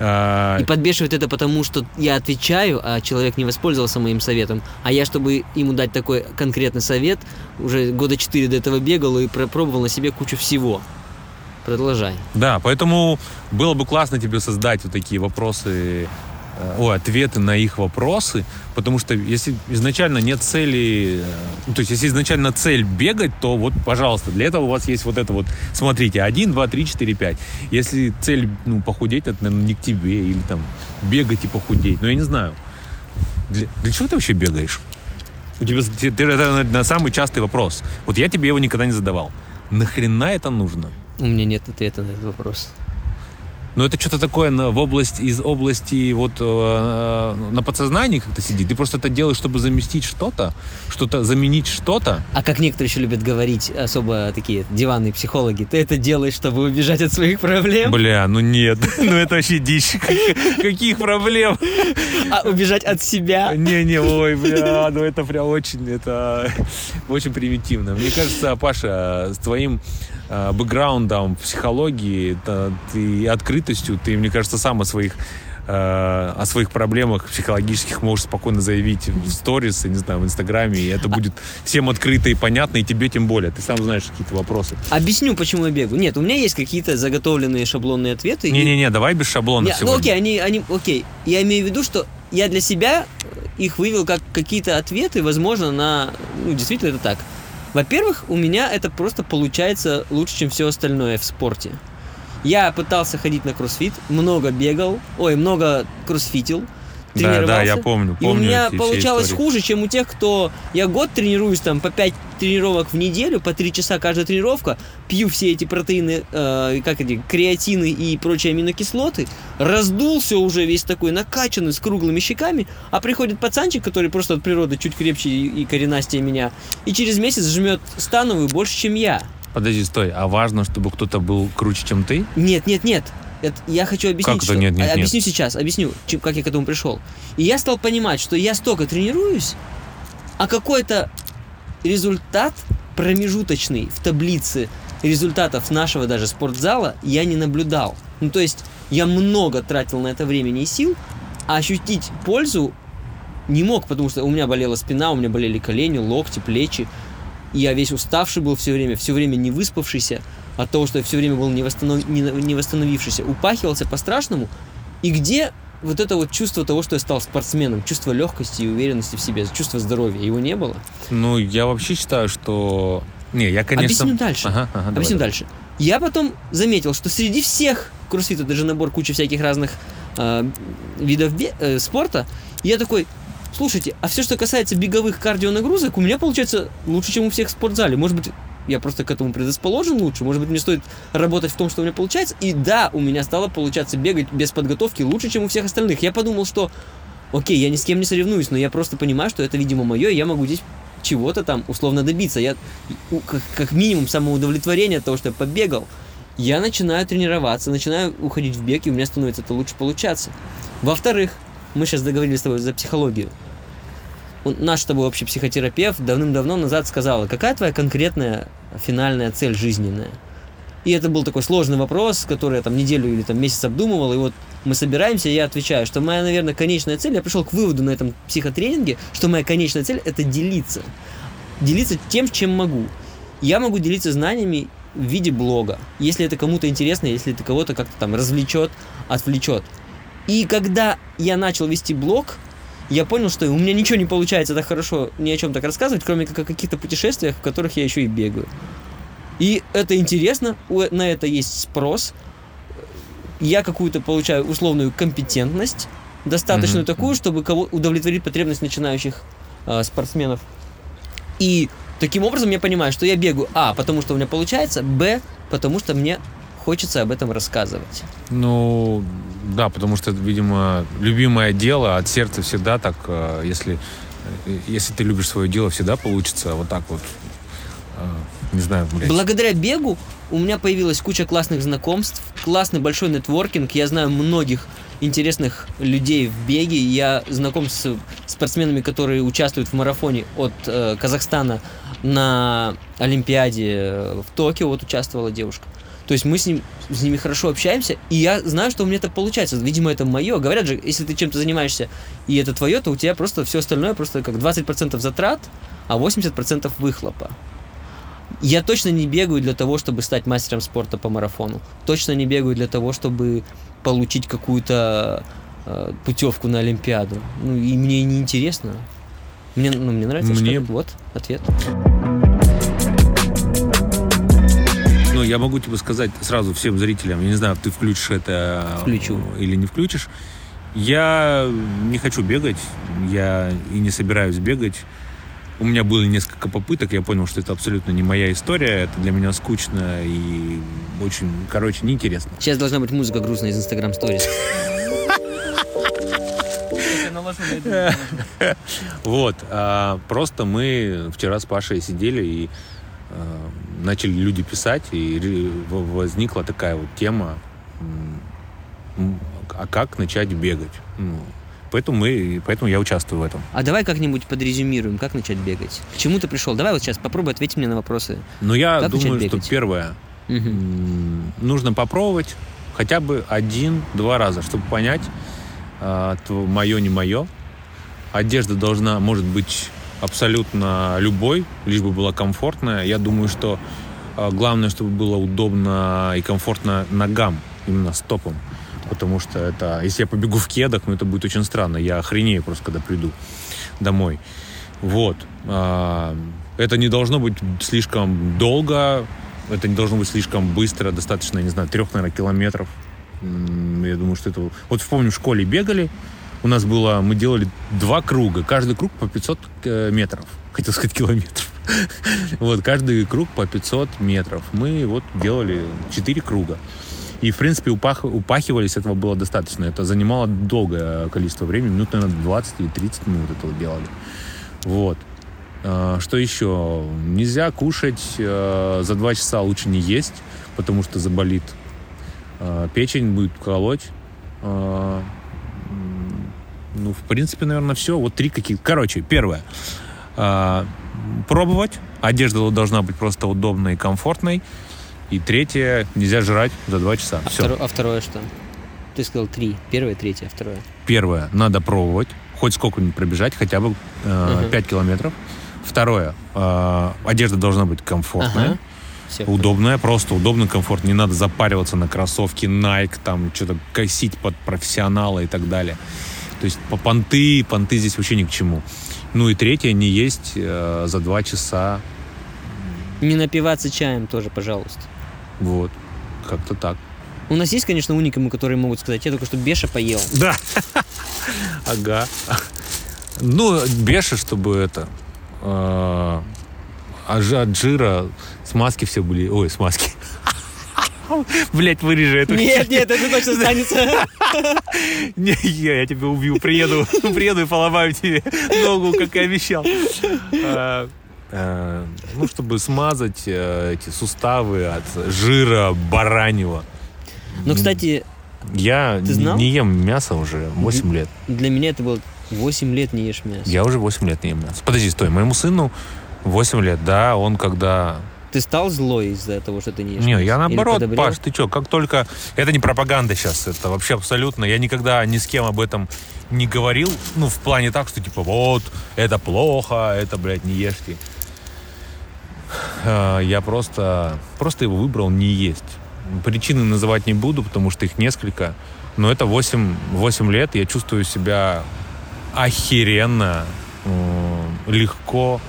А, И подбешивает это потому, что я отвечаю, а человек не воспользовался моим советом. А я, чтобы ему дать такой конкретный совет, уже года четыре до этого бегал и пробовал на себе кучу всего. Продолжай. Да, поэтому было бы классно тебе создать вот такие вопросы, ой, ответы на их вопросы, потому что если изначально нет цели, э, то есть если изначально цель бегать, то вот, пожалуйста, для этого у вас есть вот это вот, смотрите, 1, 2, 3, 4, 5. Если цель, ну, похудеть, это, наверное, не к тебе, или там бегать и похудеть, ну, я не знаю. Для, для чего ты вообще бегаешь? У тебя, ты- ты- это на самый частый вопрос. Вот я тебе его никогда не задавал. Нахрена это нужно? У меня нет ответа на этот вопрос. Но это что-то такое на- в область, из области вот э, на подсознании как-то сидит. Ты просто это делаешь, чтобы заместить что-то, что-то заменить что-то. А как некоторые еще любят говорить, особо такие диванные психологи, ты это делаешь, чтобы убежать от своих проблем, Бля, ну нет, *laughs* ну это вообще дичь. *laughs* Каких проблем? а убежать от себя. Не-не, ой, бля, ну это прям очень, это очень примитивно. Мне кажется, Паша, с твоим э, бэкграундом в психологии ты, и открытостью, ты, мне кажется, сам о своих э, о своих проблемах психологических можешь спокойно заявить в сторис, не знаю, в Инстаграме, и это будет всем открыто и понятно, и тебе тем более. Ты сам знаешь какие-то вопросы. Объясню, почему я бегаю. Нет, у меня есть какие-то заготовленные шаблонные ответы. и- Не-не-не, давай без шаблона Не, ну окей, они, они, окей. Я имею в виду, что я для себя их вывел как какие-то ответы, возможно, на, ну, действительно это так. Во-первых, у меня это просто получается лучше, чем все остальное в спорте. Я пытался ходить на кроссфит, много бегал, ой, много кроссфитил, Да, тренировался. да, я помню, И у помню меня эти получалось истории. хуже, чем у тех, кто... Я год тренируюсь, там, по 5 тренировок в неделю, по 3 часа каждая тренировка, пью все эти протеины, э, как эти, креатины и прочие аминокислоты, раздулся уже весь такой накачанный, с круглыми щеками, а приходит пацанчик, который просто от природы чуть крепче и коренастее меня, и через месяц жмет становую больше, чем я. Подожди, стой. А важно, чтобы кто-то был круче, чем ты? Нет, нет, нет. Это, я хочу объяснить, Как это что- нет, нет, а- нет? объясню сейчас, объясню, чем- как я к этому пришел. И я стал понимать, что я столько тренируюсь, а какой-то результат промежуточный в таблице результатов нашего даже спортзала я не наблюдал. Ну, то есть я много тратил на это времени и сил, а ощутить пользу не мог, потому что у меня болела спина, у меня болели колени, локти, плечи. И я весь уставший был все время, все время не выспавшийся от того, что я все время был не, восстанов- не, не восстановившийся. Упахивался по-страшному. И где вот это вот чувство того, что я стал спортсменом, чувство легкости и уверенности в себе, чувство здоровья, его не было. Ну, я вообще считаю, что... Не, я, конечно... Объясню дальше. Ага, ага, Объясню давай. дальше. Я потом заметил, что среди всех кроссфитов, даже набор кучи всяких разных э, видов бе- э, спорта, я такой, слушайте, а все, что касается беговых кардионагрузок, у меня получается лучше, чем у всех в спортзале. Может быть, я просто к этому предрасположен лучше, может быть, мне стоит работать в том, что у меня получается. И да, у меня стало получаться бегать без подготовки лучше, чем у всех остальных. Я подумал, что окей, я ни с кем не соревнуюсь, но я просто понимаю, что это, видимо, мое, и я могу здесь чего-то там условно добиться. Я, как минимум, самоудовлетворение от того, что я побегал. Я начинаю тренироваться, начинаю уходить в бег, и у меня становится это лучше получаться. Во-вторых, мы сейчас договорились с тобой за психологию. Наш с тобой общий психотерапевт давным-давно назад сказала, какая твоя конкретная финальная цель жизненная? И это был такой сложный вопрос, который я там неделю или там месяц обдумывал, и вот мы собираемся, и я отвечаю, что моя, наверное, конечная цель, я пришел к выводу на этом психотренинге, что моя конечная цель – это делиться. Делиться тем, чем могу. Я могу делиться знаниями в виде блога, если это кому-то интересно, если это кого-то как-то там развлечет, отвлечет. И когда я начал вести блог, я понял, что у меня ничего не получается так хорошо ни о чем так рассказывать, кроме как о каких-то путешествиях, в которых я еще и бегаю. И это интересно, на это есть спрос. Я какую-то получаю условную компетентность, достаточную Мгм. такую, чтобы кого удовлетворить потребность начинающих э, спортсменов. И таким образом я понимаю, что я бегаю, а, потому что у меня получается, б, потому что мне хочется об этом рассказывать. Ну, да, потому что, видимо, любимое дело от сердца всегда так, э, если, э, если ты любишь свое дело, всегда получится вот так вот. э, Не знаю, блядь. Благодаря бегу у меня появилась куча классных знакомств, классный большой нетворкинг. Я знаю многих интересных людей в беге. Я знаком с спортсменами, которые участвуют в марафоне от э, Казахстана на Олимпиаде в Токио. Вот участвовала девушка. То есть мы с, ним, с ними хорошо общаемся, и я знаю, что у меня это получается. Видимо, это мое. Говорят же, если ты чем-то занимаешься, и это твое, то у тебя просто все остальное просто как 20% затрат, а 80% выхлопа. Я точно не бегаю для того, чтобы стать мастером спорта по марафону. Точно не бегаю для того, чтобы получить какую-то э, путевку на Олимпиаду. Ну, и мне не интересно. Мне, ну, мне нравится. Мне- что- Вот, ответ. Ну, я могу тебе сказать сразу всем зрителям, я не знаю, ты включишь это Включу. или не включишь. Я не хочу бегать, я и не собираюсь бегать. У меня было несколько попыток, я понял, что это абсолютно не моя история, это для меня скучно и очень, короче, неинтересно. Сейчас должна быть музыка грустная из Instagram Stories. *laughs* Вот, а, просто мы вчера с Пашей сидели и а, начали люди писать, и возникла такая вот тема, а как начать бегать? Ну, поэтому, мы, поэтому я участвую в этом. А давай как-нибудь подрезюмируем, как начать бегать. К чему ты пришел? Давай вот сейчас попробуй ответить мне на вопросы. Но я Как думаю, что первое, м, нужно попробовать хотя бы один-два раза, чтобы понять, мое, не мое. Одежда должна, может быть, абсолютно любой, лишь бы была комфортная. Я думаю, что а, главное, чтобы было удобно и комфортно ногам, именно стопам. Потому что это, если я побегу в кедах, ну это будет очень странно. Я охренею просто, когда приду домой. Вот. А, Это не должно быть слишком долго, это не должно быть слишком быстро, достаточно, не знаю, трех, наверное, километров. Я думаю, что это... Вот вспомню, в школе бегали, у нас было, мы делали два круга, каждый круг по 500 э, метров, хотел сказать километров. *laughs* Вот, каждый круг по 500 метров. Мы вот делали четыре круга. И, в принципе, упах, упахивались, этого было достаточно. Это занимало долгое количество времени, минут, наверное, 20 или 30 минут этого делали. Вот. А, что еще? Нельзя кушать э, за два часа лучше не есть, потому что заболит а, печень, будет колоть. Ну, в принципе, наверное, все. Вот три какие Короче, первое. Пробовать. Одежда должна быть просто удобной и комфортной. И третье, нельзя жрать за два часа. А, Все. второе, а второе что? Ты сказал три. Первое, третье, второе. Первое, надо пробовать. Хоть сколько-нибудь пробежать, хотя бы э, Мгм. 5 километров. Второе, э, одежда должна быть комфортная. Ага. Всё. Удобная, просто удобно, комфортно. Не надо запариваться на кроссовки Nike, там что-то косить под профессионала и так далее. То есть по понты, понты здесь вообще ни к чему. Ну и третье, не есть э, за два часа. Не напиваться чаем тоже, пожалуйста. Вот, как-то так. У нас есть, конечно, уникамы, которые могут сказать, я только что Беша поел. Да. *laughs* Ага. Ну, беша, чтобы это... э, а от жира смазки все были... Ой, смазки. *laughs* Блять, вырежи это. Нет, нет, это точно останется. *laughs* Не, я, я тебя убью, приеду, *laughs* приеду и поломаю тебе ногу, как и обещал. А, а, ну, чтобы смазать э, эти суставы от жира бараньего. Но, кстати, Я не ем мясо уже 8 лет. для меня это было 8 лет не ешь мясо. Я уже 8 лет не ем мясо. Подожди, стой, моему сыну 8 лет, да, он когда... Ты стал злой из-за того, что ты не ешь Не, я наоборот? Паш, ты что, как только... Это не пропаганда сейчас, это вообще абсолютно... Я никогда ни с кем об этом не говорил, ну, в плане так, что типа, вот, это плохо, это, блядь, не ешьте. А, Я просто, просто его выбрал не есть. Причины называть не буду, потому что их несколько. Но это 8, 8 лет, я чувствую себя охеренно, легко.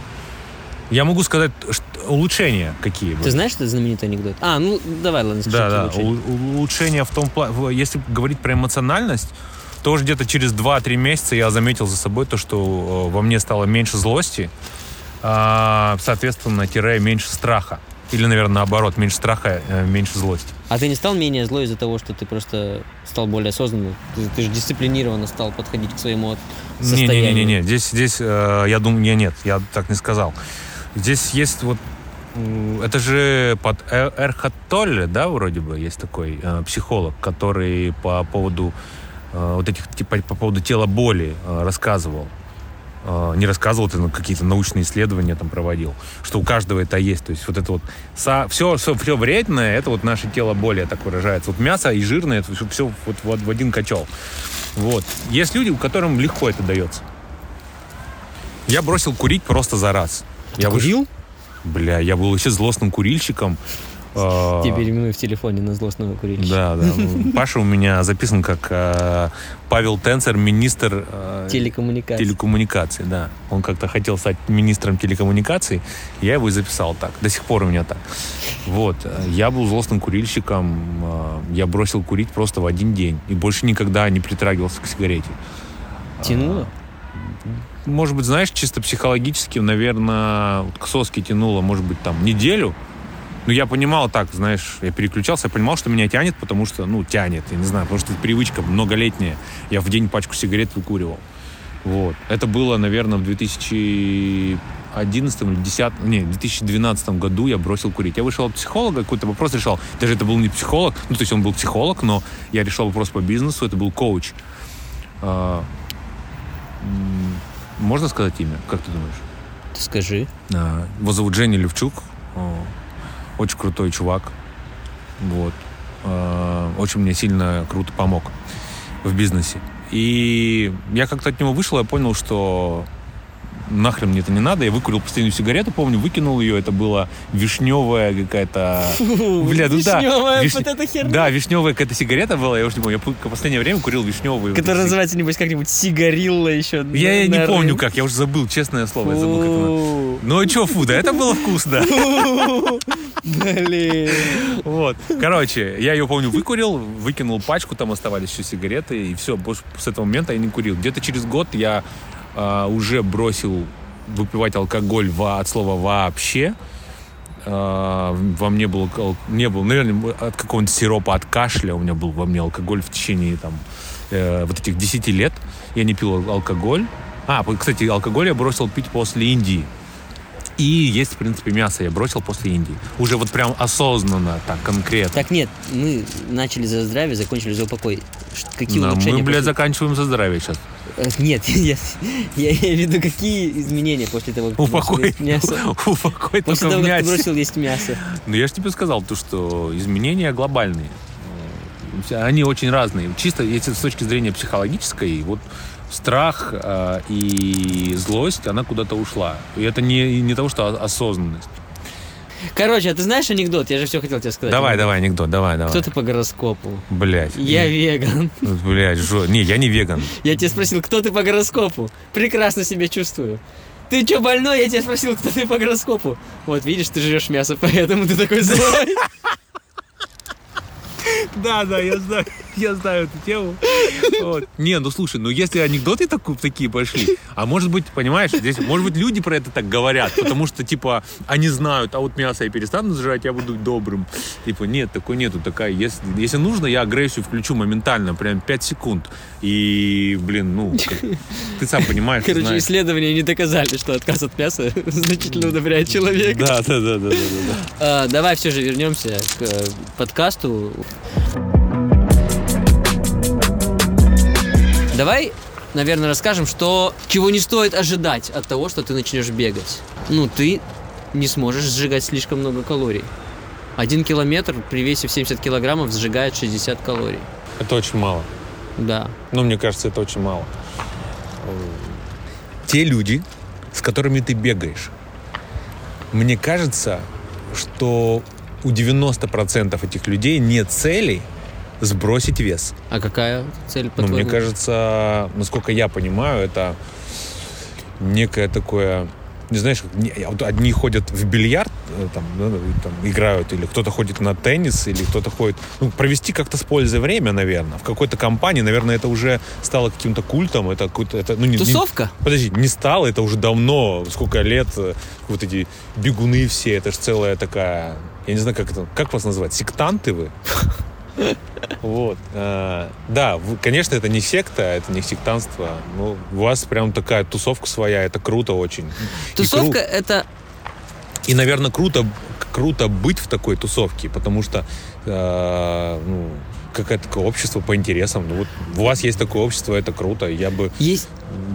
Я могу сказать, что улучшения какие. Ты были. знаешь этот знаменитый анекдот? А, ну давай, ладно, скажи. Да, да. улучшения. У- Улучшение в том плане, если говорить про эмоциональность, то уже где-то через 2-3 месяца я заметил за собой то, что э, во мне стало меньше злости, а, соответственно, тире меньше страха. Или, наверное, наоборот, меньше страха, э, меньше злости. А ты не стал менее злой из-за того, что ты просто стал более осознанным? Ты, ты же дисциплинированно стал подходить к своему состоянию. Не-не-не, здесь, здесь э, я думаю, не, нет, я так не сказал. Здесь есть вот, это же под Э- Эрхат Толле, да, вроде бы, есть такой э, психолог, который по поводу э, вот этих, типа, по поводу тела боли э, рассказывал. Э, не рассказывал, это какие-то научные исследования там проводил, что у каждого это есть. То есть вот это вот все, все, все вредное, это вот наше тело боли так выражается. Вот мясо и жирное, это все, вот, вот в один качел. Вот. Есть люди, у которым легко это дается. Я бросил курить просто за раз. я выш- курил? Бля, я был вообще злостным курильщиком. А, Тебя переименуй в телефоне на злостного курильщика. Да, да. Ну, *laughs* Паша у меня записан как э, Павел Тенцер, министр э, Телекоммуникации. телекоммуникаций, да. Он как-то хотел стать министром телекоммуникаций, я его и записал так. До сих пор у меня так. Вот. Я был злостным курильщиком, я бросил курить просто в один день и больше никогда не притрагивался к сигарете. Тянуло? Может быть, знаешь, чисто психологически, наверное, к соске тянуло, может быть, там, неделю. Но я понимал так, знаешь, я переключался, я понимал, что меня тянет, потому что, ну, тянет, я не знаю, потому что это привычка многолетняя. Я в день пачку сигарет выкуривал. Вот. Это было, наверное, в 2011 или 10, не, в 2012 году я бросил курить. Я вышел от психолога, какой-то вопрос решал. Даже это был не психолог, ну, то есть он был психолог, но я решал вопрос по бизнесу, это был коуч. Можно сказать имя? Как ты думаешь? Ты скажи. А, Его зовут Женя Левчук. Очень крутой чувак. Вот. А, Очень мне сильно круто помог в бизнесе. И я как-то от него вышел, я понял, что нахрен мне это не надо. Я выкурил последнюю сигарету, помню, выкинул ее. Это была вишневая какая-то... Бля, ну да. Вишневая виш- вот эта херня. Да, вишневая какая-то сигарета была. Я уже не помню. Я в последнее время курил вишневые. вот Которая эти называется, небось, как-нибудь сигарилла еще. Я, я не помню как, я уже забыл, честное слово, я забыл, как она. Ну и чё, фу, да, это было вкусно. Блин. Вот. Короче, я ее, помню, выкурил, выкинул пачку, там оставались еще сигареты, и все, больше с этого момента я не курил. Где-то через год я а, уже бросил выпивать алкоголь во- от слова вообще. А, во мне был, не был, наверное, от какого-нибудь сиропа, от кашля у меня был во мне алкоголь в течение там э, вот этих 10 лет. Я не пил ал- алкоголь. А, кстати, алкоголь я бросил пить после Индии. И есть, в принципе, мясо я бросил после Индии. Уже вот прям осознанно, так, конкретно. Так нет, мы начали за здравие, закончили за упокой. Какие Да, улучшения? мы, блядь, после- заканчиваем за здравие сейчас. Э, Нет, *laughs* я, я имею в виду, какие изменения после того, как ты бросил Упокой, есть мясо. *laughs* упокой После того, как ты бросил есть мясо. Ну, я же тебе сказал, то, что изменения глобальные. Э, Они очень разные. Чисто, если с точки зрения психологической, вот страх э, и злость, она куда-то ушла. И это не, не того, что осознанность. Короче, а ты знаешь анекдот? Я же все хотел тебе сказать. Давай, давай, анекдот, давай, давай. Кто ты по гороскопу? Блять. Я веган. Блять, жо... Не, я не веган. Я тебя спросил, кто ты по гороскопу? Прекрасно себя чувствую. Ты что, больной? Я тебя спросил, кто ты по гороскопу. Вот, видишь, ты жрешь мясо, *laughs* поэтому ты такой злой. *laughs* Да, да, я знаю, *laughs* я знаю эту тему. Вот. Не, ну слушай, ну если анекдоты таку- такие пошли, а может быть, понимаешь, здесь, может быть, люди про это так говорят, потому что, типа, они знают, а вот мясо я перестану жрать, я буду добрым. Типа, нет, такой нету, такая, если, если нужно, я агрессию включу моментально, прям 5 секунд. И, блин, ну, ты сам понимаешь, Короче, знаешь. исследования не доказали, что отказ от мяса *laughs* значительно удобряет человека. Да, да, да, да, да, да. А, давай все же вернемся к э, подкасту. Давай, наверное, расскажем, что чего не стоит ожидать от того, что ты начнешь бегать. Ну, ты не сможешь сжигать слишком много калорий. Один километр при весе в 70 килограммов сжигает 60 калорий. Это очень мало. Да. Ну, мне кажется, это очень мало. Те люди, с которыми ты бегаешь, мне кажется, что у 90% этих людей нет цели сбросить вес. А какая цель, Ну, по-твоему? мне кажется, насколько я понимаю, это некое такое... Не знаешь, не- вот одни ходят в бильярд, э, там, да, там играют, или кто-то ходит на теннис, или кто-то ходит... Ну, провести как-то с пользой время, наверное. В какой-то компании, наверное, это уже стало каким-то культом. Это какой-то... Это, ну, не, не- Тусовка? Подожди, не стало, это уже давно, сколько лет, э, вот эти бегуны все, это же целая такая, я не знаю, как это, как вас назвать, сектанты вы? Вот. э, Да, конечно, это не секта, это не сектантство. но у вас прям такая тусовка своя, это круто очень. Тусовка это И, наверное, круто, круто быть в такой тусовке, потому что э, ну, какое-то такое общество по интересам. Ну, вот у вас есть такое общество, это круто. Я бы есть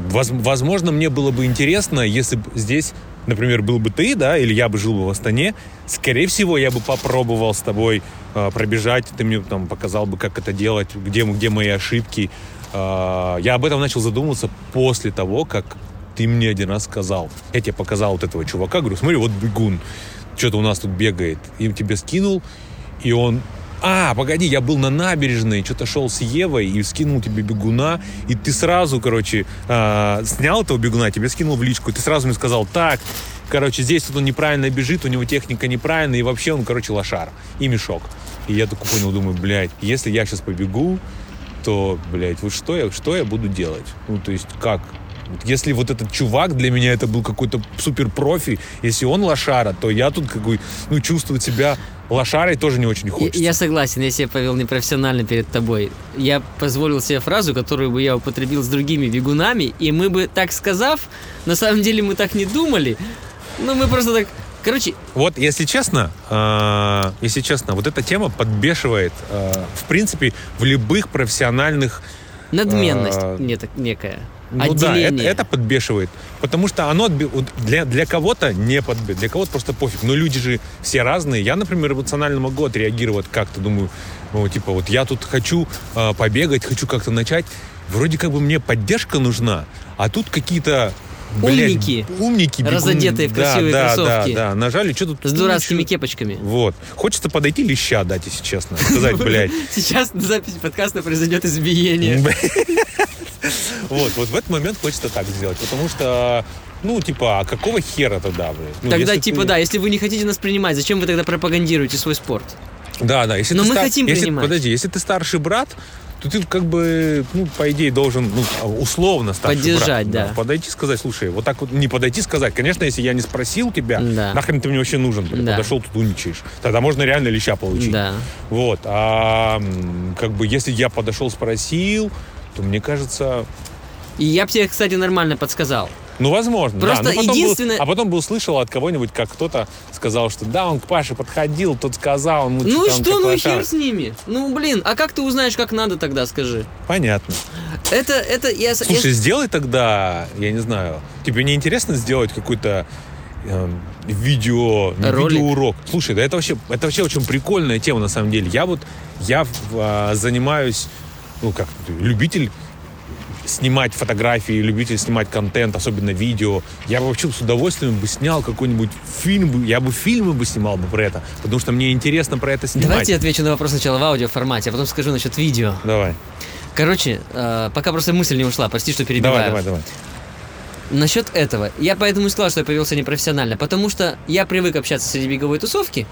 Воз- возможно, мне было бы интересно, если бы здесь, например, был бы ты, да, или я бы жил бы в Астане, скорее всего, я бы попробовал с тобой э, пробежать, ты мне там показал бы, как это делать, где, где мои ошибки. Э, я об этом начал задумываться после того, как ты мне один раз сказал. Я тебе показал вот этого чувака, говорю, смотри, вот бегун, что-то у нас тут бегает. И тебе скинул, и он а, погоди, я был на набережной, что-то шел с Евой и скинул тебе бегуна, и ты сразу, короче, а, снял этого бегуна, тебе скинул в личку, и ты сразу мне сказал, так, короче, здесь вот он неправильно бежит, у него техника неправильная, и вообще он, короче, лошар и мешок. И я такой понял, думаю, блядь, если я сейчас побегу, то, блядь, вот что я, что я буду делать? Ну, то есть, как? Если вот этот чувак для меня это был какой-то супер профи, если он лошара, то я тут какой, ну, чувствовать себя лошарой тоже не очень Я, хочется. я согласен, я себя повел непрофессионально перед тобой. Я позволил себе фразу, которую бы я употребил с другими бегунами, и мы бы так сказав, на самом деле мы так не думали, ну мы просто так... Короче, Вот, если честно, э, если честно, вот эта тема подбешивает, э, в принципе, в любых профессиональных надменность так- некая. Ну да, это, Отделение. это подбешивает. Потому что оно для, для кого-то не подбешивает, для кого-то просто пофиг. Но люди же все разные. Я, например, эмоционально могу отреагировать как-то. Думаю, ну, типа, вот я тут хочу э, побегать, хочу как-то начать. Вроде как бы мне поддержка нужна, а тут какие-то блядь, Умники. умники, бегун- Разодетые в Да, красивые да, кроссовки. Да, да, нажали, что тут... С дурацкими кепочками. Вот. Хочется подойти леща дать, если честно. Сказать, *laughs* блядь. Сейчас на запись подкаста произойдет избиение. *laughs* *laughs* Вот, вот в этот момент хочется так сделать, потому что, ну, типа, а какого хера тогда, блядь? Ну, Тогда типа ты- да, если вы не хотите нас принимать, зачем вы тогда пропагандируете свой спорт? Да, да, если Но мы стар- хотим если- принимать. Подожди, если ты старший брат, то ты как бы, ну, по идее, должен, ну, условно старший Поддержать, брат, да. Подойти сказать, слушай, вот так вот не подойти сказать. Конечно, если я не спросил тебя, Да. нахрен ты мне вообще нужен, блядь, Да. подошел, тут умничаешь. Тогда можно реально леща получить. Да. Вот, а как бы если я подошел, спросил, то мне кажется, И я бы тебе, кстати, нормально подсказал. ну, возможно, да. Просто Но потом был- единственное- а потом был слышал от кого-нибудь, как кто-то сказал, что да, он к Паше подходил, тот сказал, ему Ну и там что, ну и хер с ними. Ну блин, а как ты узнаешь, как надо тогда, скажи? Понятно. Это, это, я... с- я- Слушай, сделай тогда, я не знаю, тебе не интересно сделать какой-то эм, видео, Ролик? видеоурок? Слушай, да это вообще, это вообще очень прикольная тема на самом деле. Я вот, я а, занимаюсь, ну как, любитель снимать фотографии, любитель снимать контент, особенно видео. Я бы вообще с удовольствием бы снял какой-нибудь фильм, я бы фильмы бы снимал бы про это, потому что мне интересно про это снимать. Давайте я отвечу на вопрос сначала в аудиоформате, а потом скажу насчет видео. Давай, Короче, э, пока просто мысль не ушла, прости, что перебиваю. давай, давай, давай. Насчет этого. Я поэтому и сказал, что я повелся непрофессионально, потому что я привык общаться среди беговой тусовки.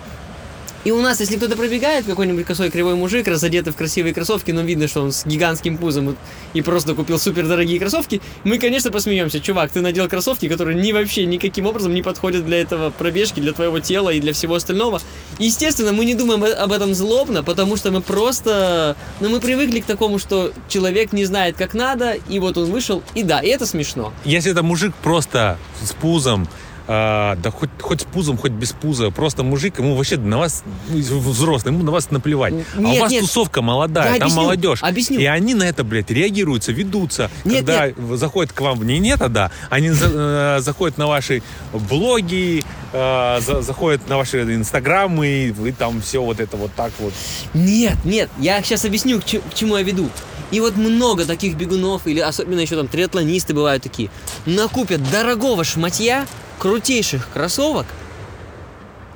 И у нас, если кто-то пробегает, какой-нибудь косой кривой мужик, разодетый в красивые кроссовки, но видно, что он с гигантским пузом и, просто купил супер дорогие кроссовки, мы, конечно, посмеемся. Чувак, ты надел кроссовки, которые ни вообще никаким образом не подходят для этого пробежки, для твоего тела и для всего остального. Естественно, мы не думаем об этом злобно, потому что мы просто... Ну, мы привыкли к такому, что человек не знает, как надо, и вот он вышел, и да, и это смешно. Если это мужик просто с пузом, а, да хоть, хоть с пузом, хоть без пуза, просто мужик, ему вообще на вас, ну, взрослый, ему на вас наплевать. а у Нет, вас нет. тусовка молодая, Я там объясню, молодежь. объясню. И они на это, блядь, реагируются, ведутся. Нет, когда заходят к вам в не нет, а да, они за- э, заходят на ваши блоги, э, за- заходят на ваши инстаграмы, и вы там все вот это вот так вот. Нет, нет, я сейчас объясню, к, к чему я веду. И вот много таких бегунов, или особенно еще там триатлонисты бывают такие, накупят дорогого шматья, крутейших кроссовок,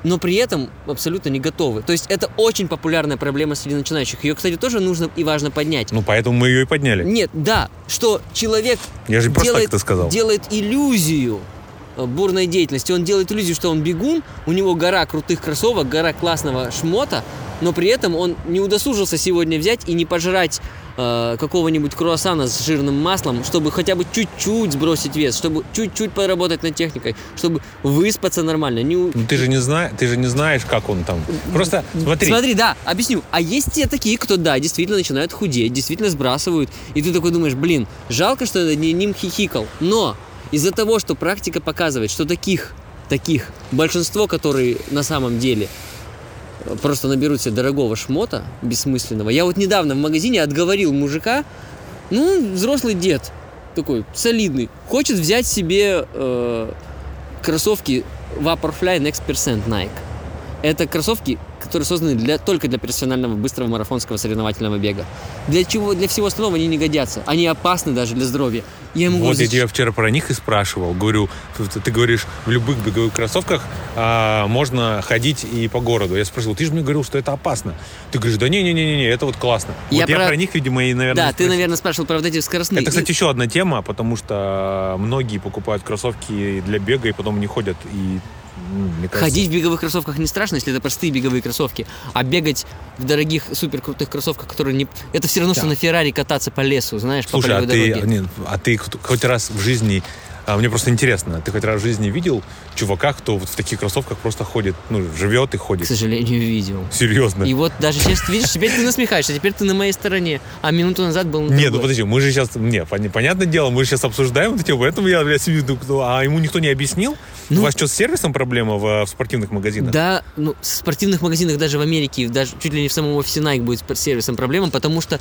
но при этом абсолютно не готовы. То есть это очень популярная проблема среди начинающих. Ее, кстати, тоже нужно и важно поднять. Ну, поэтому мы ее и подняли. Нет, да, что человек Я же делает, так сказал. делает иллюзию э, бурной деятельности. Он делает иллюзию, что он бегун, у него гора крутых кроссовок, гора классного шмота, но при этом он не удосужился сегодня взять и не пожрать э, какого-нибудь круассана с жирным маслом, чтобы хотя бы чуть-чуть сбросить вес, чтобы чуть-чуть поработать над техникой, чтобы выспаться нормально. Не Ну, ты же не знаешь, ты же не знаешь, как он там. Просто смотри. Смотри, да, объясню. А есть те такие, кто, да, действительно начинают худеть, действительно сбрасывают. И ты такой думаешь, блин, жалко, что я не ним хихикал. Но из-за того, что практика показывает, что таких, таких, большинство, которые на самом деле просто наберут себе дорогого шмота, бессмысленного. Я вот недавно в магазине отговорил мужика, ну, взрослый дед, такой, солидный, хочет взять себе э, кроссовки Vaporfly Next Percent Nike. Это кроссовки, которые созданы для, только для профессионального быстрого марафонского соревновательного бега. Для чего, для всего остального они не годятся. Они опасны даже для здоровья. Я ему Вот говорю, я «Зач- тебя вчера про них и спрашивал. Говорю, ты ты говоришь, в любых беговых кроссовках а, можно ходить и по городу. Я спрашивал, ты же мне говорил, что это опасно. Ты говоришь, да не-не-не, это вот классно. Я вот я про- про них, видимо, и, наверное, Да, ты, спросил. наверное, спрашивал про вот эти скоростные. Это, И- кстати, еще одна тема, потому что многие покупают кроссовки для бега и потом не ходят. И, мне кажется, Ходить в беговых кроссовках не страшно, если это простые беговые кроссовки. А бегать в дорогих, супер крутых кроссовках, которые не... Это все равно, что Да. на Феррари кататься по лесу, знаешь, по Слушай, а полевой ты, дороге. нет, а ты хоть раз в жизни, а, мне просто интересно, ты хоть раз в жизни видел чувака, кто вот в таких кроссовках просто ходит, ну, живет и К ходит? сожалению, видел. Серьезно? И вот даже сейчас, видишь, теперь ты насмехаешься, теперь ты на моей стороне. А минуту назад был на Нет, ну подожди, мы же сейчас, не, пон- понятное дело, мы же сейчас обсуждаем эту тему, поэтому я, блядь, сидю, ну, а ему никто не объяснил? Ну- У вас что, с сервисом проблема в, в спортивных магазинах? Да, ну, в спортивных магазинах даже в Америке, даже чуть ли не в самом офисе Nike будет с сервисом проблема, потому что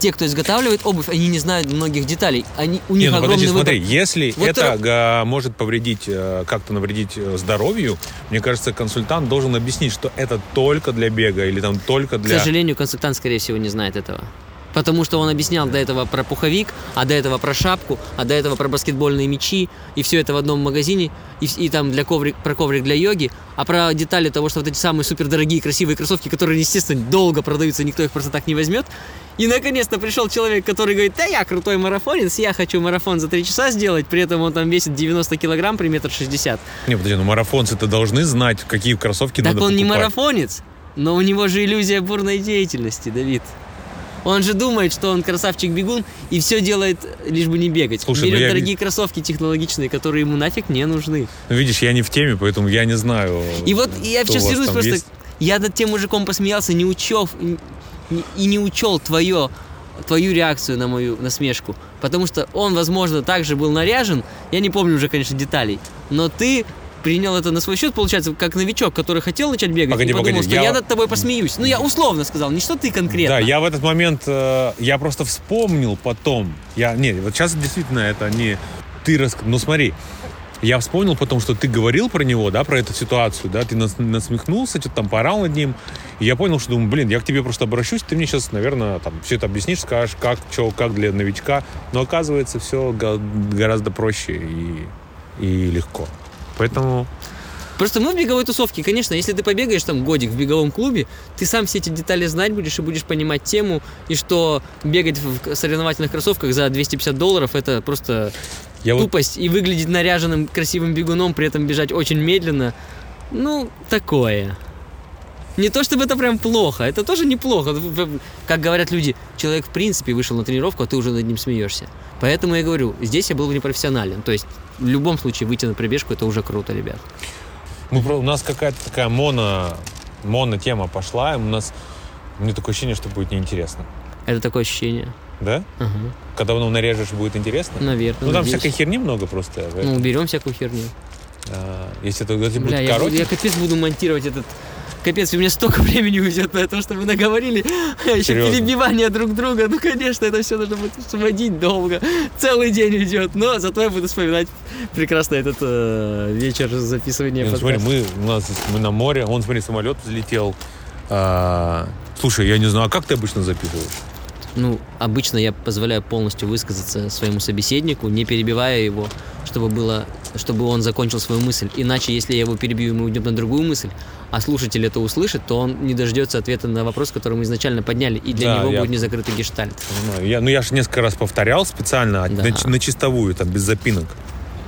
те, кто изготавливает обувь, они не знают многих деталей. Они, у Не, них ну огромный подожди, выбор. смотри, если Вот это это- га, может повредить, э, как-то навредить э, здоровью, мне кажется, консультант должен объяснить, что это только для бега или там только К для... сожалению, консультант, скорее всего, не знает этого. Потому что он объяснял до этого про пуховик, а до этого про шапку, а до этого про баскетбольные мячи, и все это в одном магазине, и, и там для коврик, про коврик для йоги, а про детали того, что вот эти самые супердорогие красивые кроссовки, которые, естественно, долго продаются, никто их просто так не возьмет. И наконец-то пришел человек, который говорит, да я крутой марафонец, я хочу марафон за 3 часа сделать, при этом он там весит 90 килограмм при метр шестьдесят. Не, подожди, ну марафонцы-то должны знать, какие кроссовки Так надо он не покупать. марафонец, но у него же иллюзия бурной деятельности, Давид. Он же думает, что он красавчик-бегун и все делает, лишь бы не бегать. Слушай, ну Берет я дорогие кроссовки технологичные, которые ему нафиг не нужны. Ну, видишь, я не в теме, поэтому я не знаю. И вот я сейчас у вас вернусь там просто... есть. Я над тем мужиком посмеялся, не учел и, и не учел твое, твою реакцию на мою насмешку. Потому что он, возможно, также был наряжен. Я не помню уже, конечно, деталей. Но ты принял это на свой счет, получается, как новичок, который хотел начать бегать Погоди, и подумал, погоди, что я... я- над тобой посмеюсь. Ну, я условно сказал, не что ты конкретно. Да, я в этот момент, э, я просто вспомнил потом. Я, не, вот сейчас действительно это не ты рас... Ну смотри, я вспомнил потом, что ты говорил про него, да, про эту ситуацию, да, ты нас- насмехнулся, что-то там порал над ним. И я понял, что думаю, блин, я к тебе просто обращусь, ты мне сейчас, наверное, там все это объяснишь, скажешь, как, что, как для новичка. Но оказывается, все гораздо проще и, и легко. Поэтому Просто мы в беговой тусовке, конечно, если ты побегаешь там годик в беговом клубе, ты сам все эти детали знать будешь и будешь понимать тему, и что бегать в соревновательных кроссовках за 250 долларов это просто я вот тупость, и выглядеть наряженным красивым бегуном, при этом бежать очень медленно, ну, такое. Не то чтобы это прям плохо, это тоже неплохо. Как говорят люди, человек в принципе вышел на тренировку, а ты уже над ним смеешься. Поэтому я говорю, здесь я был непрофессионален. То есть в любом случае выйти на пробежку это уже круто, ребят. Мы, про- у нас какая-то такая моно, моно тема пошла, и у нас, меня такое ощущение, что будет неинтересно. Это такое ощущение. Да? Ага. Когда ну, нарежешь, будет интересно? Наверное. ну, там надеюсь. всякой херни много просто. Ну, уберем всякую херню. А, если это если Бля, будет я, короче, я капец буду монтировать этот... Капец, у меня столько *laughs* времени уйдет на то, что мы наговорили. *laughs* А еще перебивание друг друга. Ну, конечно, это все нужно будет сводить долго. Целый день уйдет. Но зато я буду вспоминать прекрасно этот э, вечер записывания Не, ну, смотри, подкаста. мы, у нас, мы на море, вон, смотри, самолет взлетел. А, слушай, я не знаю, а как ты обычно записываешь? Ну, обычно я позволяю полностью высказаться своему собеседнику, не перебивая его, чтобы было, чтобы он закончил свою мысль. Иначе, если я его перебью, и мы уйдем на другую мысль, а слушатель это услышит, то он не дождется ответа на вопрос, который мы изначально подняли, и для Да, него я- будет незакрытый гештальт. Понимаю. Я, ну, я же несколько раз повторял специально, Да. на, на чистовую, там, без запинок.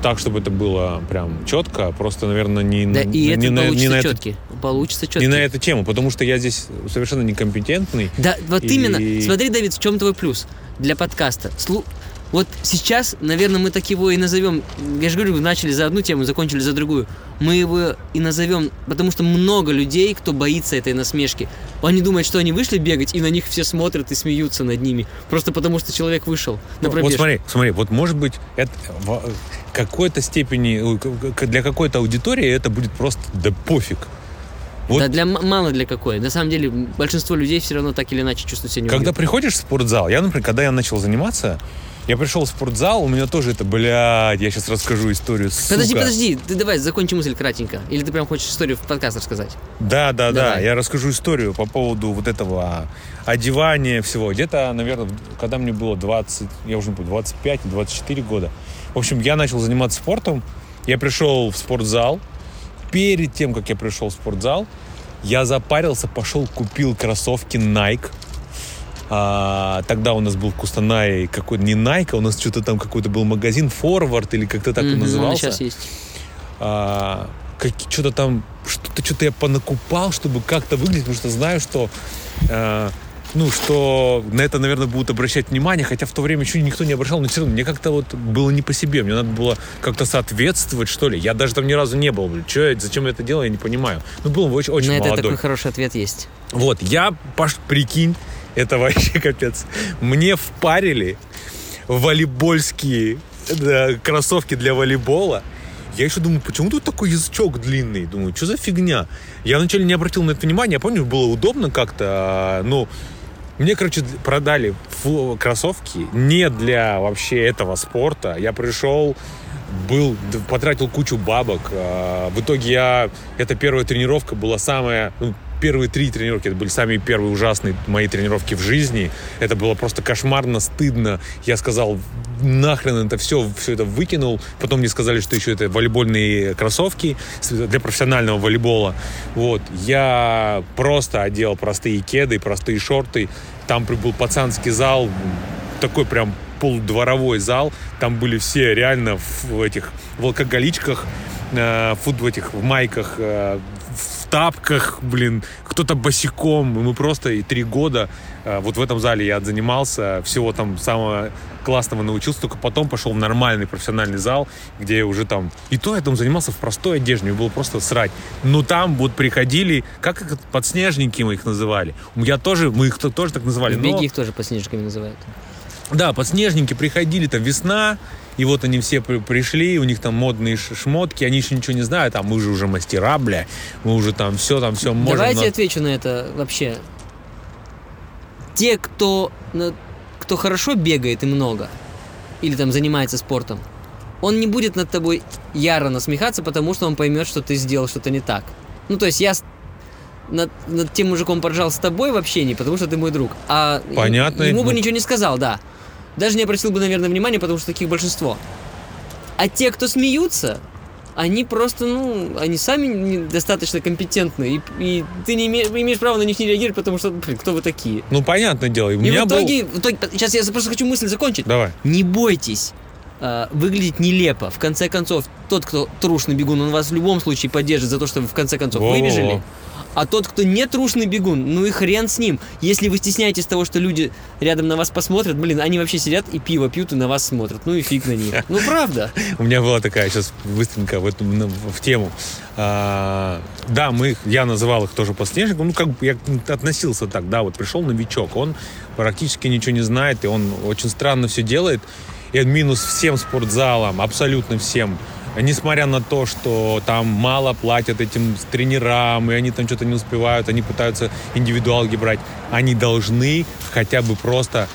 Так, чтобы это было прям четко, просто, наверное, не, Да, и не, это на, не, получится на четкий. Получится четкий. не на эту тему, потому что я здесь совершенно некомпетентный. Да, вот И- именно. Смотри, Давид, в чем твой плюс для подкаста? Слу... Вот сейчас, наверное, мы так его и назовем. Я же говорю, начали за одну тему, закончили за другую. Мы его и назовем, потому что много людей, кто боится этой насмешки. Они думают, что они вышли бегать, и на них все смотрят и смеются над ними. Просто потому что человек вышел на пробежку. Вот смотри, смотри, вот может быть это в какой-то степени, э, для какой-то аудитории это будет просто да пофиг. Вот Да для мало для какой. На самом деле, большинство людей все равно так или иначе чувствуют себя когда неуютно. приходишь в спортзал, я, например, когда я начал заниматься, я пришел в спортзал, у меня тоже это, блядь, я сейчас расскажу историю, Подожди, сука. подожди, ты давай закончи мысль кратенько. Или ты прям хочешь историю в подкаст рассказать? Да, да, да. Давай. Я расскажу историю по поводу вот этого одевания всего. Где-то, наверное, когда мне было 20, я уже не помню, 25-24 года. В общем, я начал заниматься спортом. Я пришел в спортзал. Перед тем, как я пришел в спортзал, я запарился, пошел, купил кроссовки Nike. А, тогда у нас был в Кустанае какой-то не Nike, а у нас что-то там какой-то был магазин Forward или как-то так он Мгм, он назывался сейчас есть. а, как, что-то там, что-то что-то я понакупал, чтобы как-то выглядеть, потому что знаю, что, а, ну, что на это, наверное, будут обращать внимание, хотя в то время еще никто не обращал, но все равно мне как-то вот было не по себе, мне надо было как-то соответствовать, что ли. Я даже там ни разу не был, блин, я- зачем я это делаю, я не понимаю. Ну, был очень, очень На это молодой. такой хороший ответ есть. Вот, я, Паш, прикинь, это вообще капец. Мне впарили волейбольские да, кроссовки для волейбола. Я еще думаю, почему тут такой язычок длинный? Думаю, что за фигня? Я вначале не обратил на это внимания. Я помню, было удобно как-то, ну, мне, короче, продали кроссовки не для вообще этого спорта. Я пришел, был, потратил кучу бабок. А, В итоге я, эта первая тренировка была самая, ну, первые три тренировки, это были самые первые ужасные мои тренировки в жизни. Это было просто кошмарно, стыдно. Я сказал, нахрен это все, все это выкинул. Потом мне сказали, что еще это волейбольные кроссовки для профессионального волейбола. Вот. Я просто одел простые кеды, простые шорты. Там был пацанский зал, такой прям полудворовой зал. Там были все реально в этих в алкоголичках, э, в этих в майках, э, тапках, блин, кто-то босиком. Мы просто и три года э, вот в этом зале я занимался, всего там самого классного научился, только потом пошел в нормальный профессиональный зал, где я уже там... И то я там занимался в простой одежде, мне было просто срать. Но там вот приходили, как их подснежники мы их называли. Я тоже, мы их тоже так называли. В беге их тоже подснежниками называют. Да, подснежники приходили, там весна, и вот они все пришли, у них там модные шмотки, они еще ничего не знают, а мы же уже мастера, бля, мы уже там все, там все можем. Давайте на... отвечу на это вообще. Те, кто, кто хорошо бегает и много, или там занимается спортом, он не будет над тобой яро насмехаться, потому что он поймет, что ты сделал что-то не так. Ну, то есть я над, над тем мужиком поржал с тобой вообще не, потому что ты мой друг. А Понятно. Ему бы ничего не сказал, да. Даже не обратил бы, наверное, внимания, потому что таких большинство. А те, кто смеются, они просто, ну, они сами достаточно компетентны, и, и ты не имеешь, имеешь права на них не реагировать, потому что, блин, кто вы такие? Ну, понятное дело. И, в, итоге, был... в итоге, сейчас я просто хочу мысль закончить. Давай. Не бойтесь э, выглядеть нелепо. В конце концов, тот, кто трушный бегун, он вас в любом случае поддержит за то, что вы в конце концов Во-во-во. выбежали. А тот, кто не трушный бегун, ну и хрен с ним. Если вы стесняетесь того, что люди рядом на вас посмотрят, блин, они вообще сидят и пиво пьют и на вас смотрят. Ну и фиг на них. Ну правда. *laughs* У меня была такая сейчас быстренько в, эту, в тему. А, да, мы, я называл их тоже подснежником. Ну, как бы я относился так, да, вот пришел новичок, он практически ничего не знает, и он очень странно все делает. И минус всем спортзалам, абсолютно всем несмотря на то, что там мало платят этим тренерам, и они там что-то не успевают, они пытаются индивидуалки брать, они должны хотя бы просто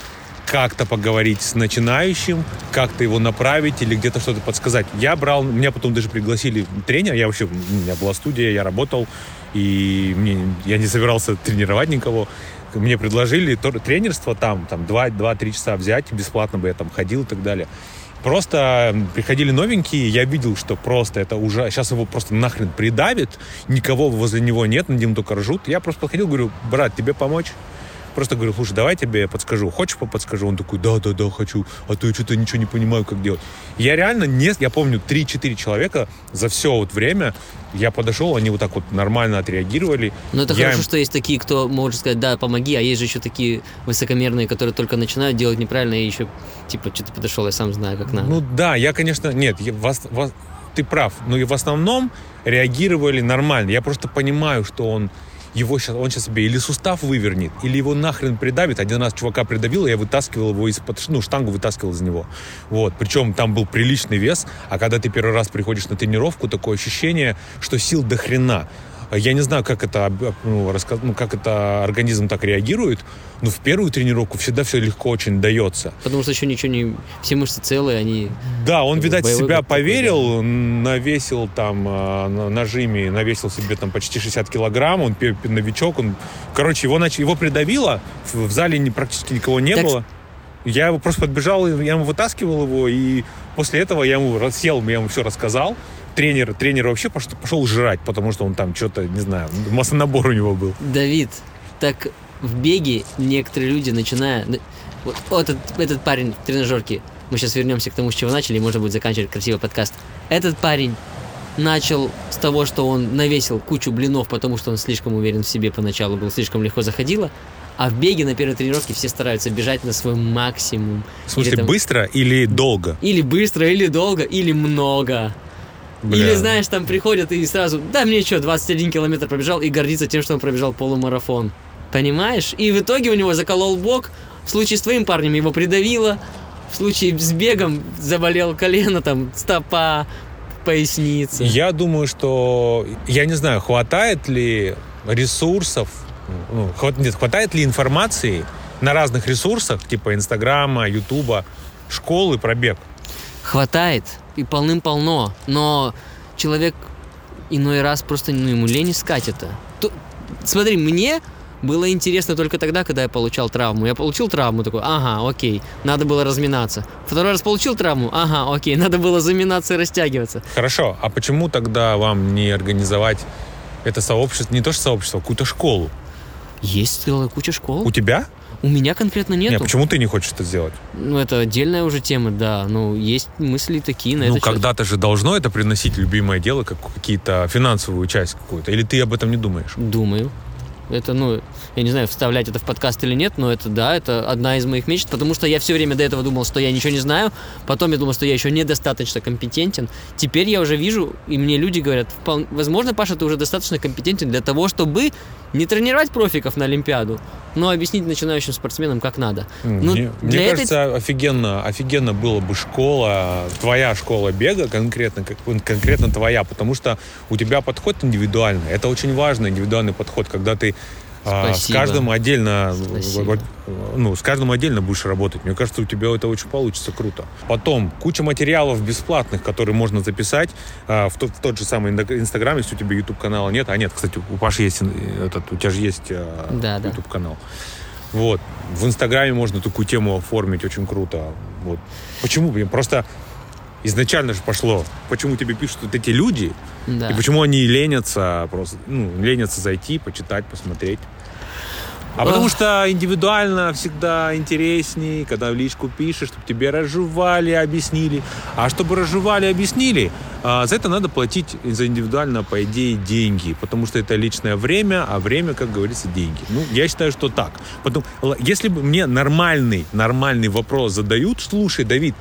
как-то поговорить с начинающим, как-то его направить или где-то что-то подсказать. Я брал, меня потом даже пригласили тренер, я вообще, у меня была студия, я работал, и мне, я не собирался тренировать никого. Мне предложили тренерство там, там 2-3 часа взять, бесплатно бы я там ходил и так далее. Просто приходили новенькие, я видел, что просто это уже... Сейчас его просто нахрен придавит, никого возле него нет, над ним только ржут. Я просто подходил, говорю, брат, тебе помочь? Просто говорю, слушай, давай я тебе подскажу. Хочешь подскажу? Он такой, да, да, да, хочу. А то я что-то ничего не понимаю, как делать. Я реально не... Я помню, 3-4 человека за все вот время я подошел, они вот так вот нормально отреагировали. Ну, это я хорошо, им... что есть такие, кто может сказать, да, помоги, а есть же еще такие высокомерные, которые только начинают делать неправильно и еще, типа, что-то подошел, я сам знаю, как надо. Ну, да, я, конечно, нет, я, вас, вас, ты прав, но и в основном реагировали нормально. Я просто понимаю, что он его сейчас, он сейчас себе или сустав вывернет, или его нахрен придавит. Один раз чувака придавил, я вытаскивал его из-под, ну, штангу вытаскивал из него. Вот. Причем там был приличный вес, а когда ты первый раз приходишь на тренировку, такое ощущение, что сил до хрена. Я не знаю, как это, ну, рассказ... ну, как это организм так реагирует, но в первую тренировку всегда все легко очень дается. Потому что еще ничего не... Все мышцы целые, они... Да, он, видать, себя поверил, да. навесил там а, на нажиме, навесил себе там почти 60 килограмм, он новичок, он... Короче, его, нач... его придавило, в зале практически никого не так... было. Я его просто подбежал, я ему вытаскивал его, и после этого я ему сел, я ему все рассказал тренер, тренер вообще пошел, пошел жрать, потому что он там что-то, не знаю, массонабор у него был. Давид, так в беге некоторые люди, начиная... Вот, вот этот, этот парень в тренажерке, мы сейчас вернемся к тому, с чего начали, и можно будет заканчивать красивый подкаст. Этот парень начал с того, что он навесил кучу блинов, потому что он слишком уверен в себе поначалу был, слишком легко заходило. А в беге на первой тренировке все стараются бежать на свой максимум. В смысле, или, там, быстро или долго? Или быстро, или долго, или много. Бля. Или, знаешь, там приходят и сразу, да мне что, 21 километр пробежал и гордится тем, что он пробежал полумарафон. Понимаешь? И в итоге у него заколол бок. В случае с твоим парнем его придавило. В случае с бегом заболел колено, там, стопа, поясница. Я думаю, что... Я не знаю, хватает ли ресурсов, ну, хват, нет, хватает ли информации на разных ресурсах, типа Инстаграма, Ютуба, школы про бег? Хватает и полным-полно, но человек иной раз просто ну, ему лень искать это. смотри, мне было интересно только тогда, когда я получал травму. Я получил травму, такой, ага, окей, надо было разминаться. Второй раз получил травму, ага, окей, надо было заминаться и растягиваться. Хорошо, а почему тогда вам не организовать это сообщество, не то что сообщество, а какую-то школу? Есть целая куча школ. У тебя? У меня конкретно нету. Нет, почему ты не хочешь это сделать? Ну, это отдельная уже тема, да. Ну, есть мысли такие на ну, это. счет. когда-то же должно это приносить любимое дело, как какие-то финансовую часть какую-то. Или ты об этом не думаешь? Думаю. Это, ну, я не знаю, вставлять это в подкаст или нет, но это, да, это одна из моих мечт, потому что я все время до этого думал, что я ничего не знаю, потом я думал, что я еще недостаточно компетентен. Теперь я уже вижу, и мне люди говорят, «Впол- возможно, Паша, ты уже достаточно компетентен для того, чтобы не тренировать профиков на Олимпиаду, но объяснить начинающим спортсменам, как надо. Ну, мне мне этой- кажется, офигенно, офигенно было бы школа, твоя школа бега конкретно, конкретно твоя, потому что у тебя подход индивидуальный. Это очень важный индивидуальный подход, когда ты а, с Спасибо. каждым отдельно, Спасибо. ну, с каждым отдельно будешь работать. Мне кажется, у тебя это очень получится круто. Потом куча материалов бесплатных, которые можно записать а, в, тот, в тот же самый Инстаграм, если у тебя YouTube канала нет. А нет, кстати, у Паши есть ин- этот, у тебя же есть а, Да, да. YouTube канал. Вот. В Инстаграме можно такую тему оформить очень круто. Вот. Почему? Блин, Просто изначально же пошло. Почему тебе пишут вот эти люди, Да. и почему они ленятся просто, ну, ленятся зайти, почитать, посмотреть. А потому что индивидуально всегда интересней, когда в личку пишешь, чтобы тебе разжевали, объяснили. А чтобы разжевали, объяснили, а, за это надо платить за индивидуально, по идее, деньги. Потому что это личное время, а время, как говорится, деньги. Ну, я считаю, что так. Потом, если бы мне нормальный, нормальный вопрос задают, слушай, Давид,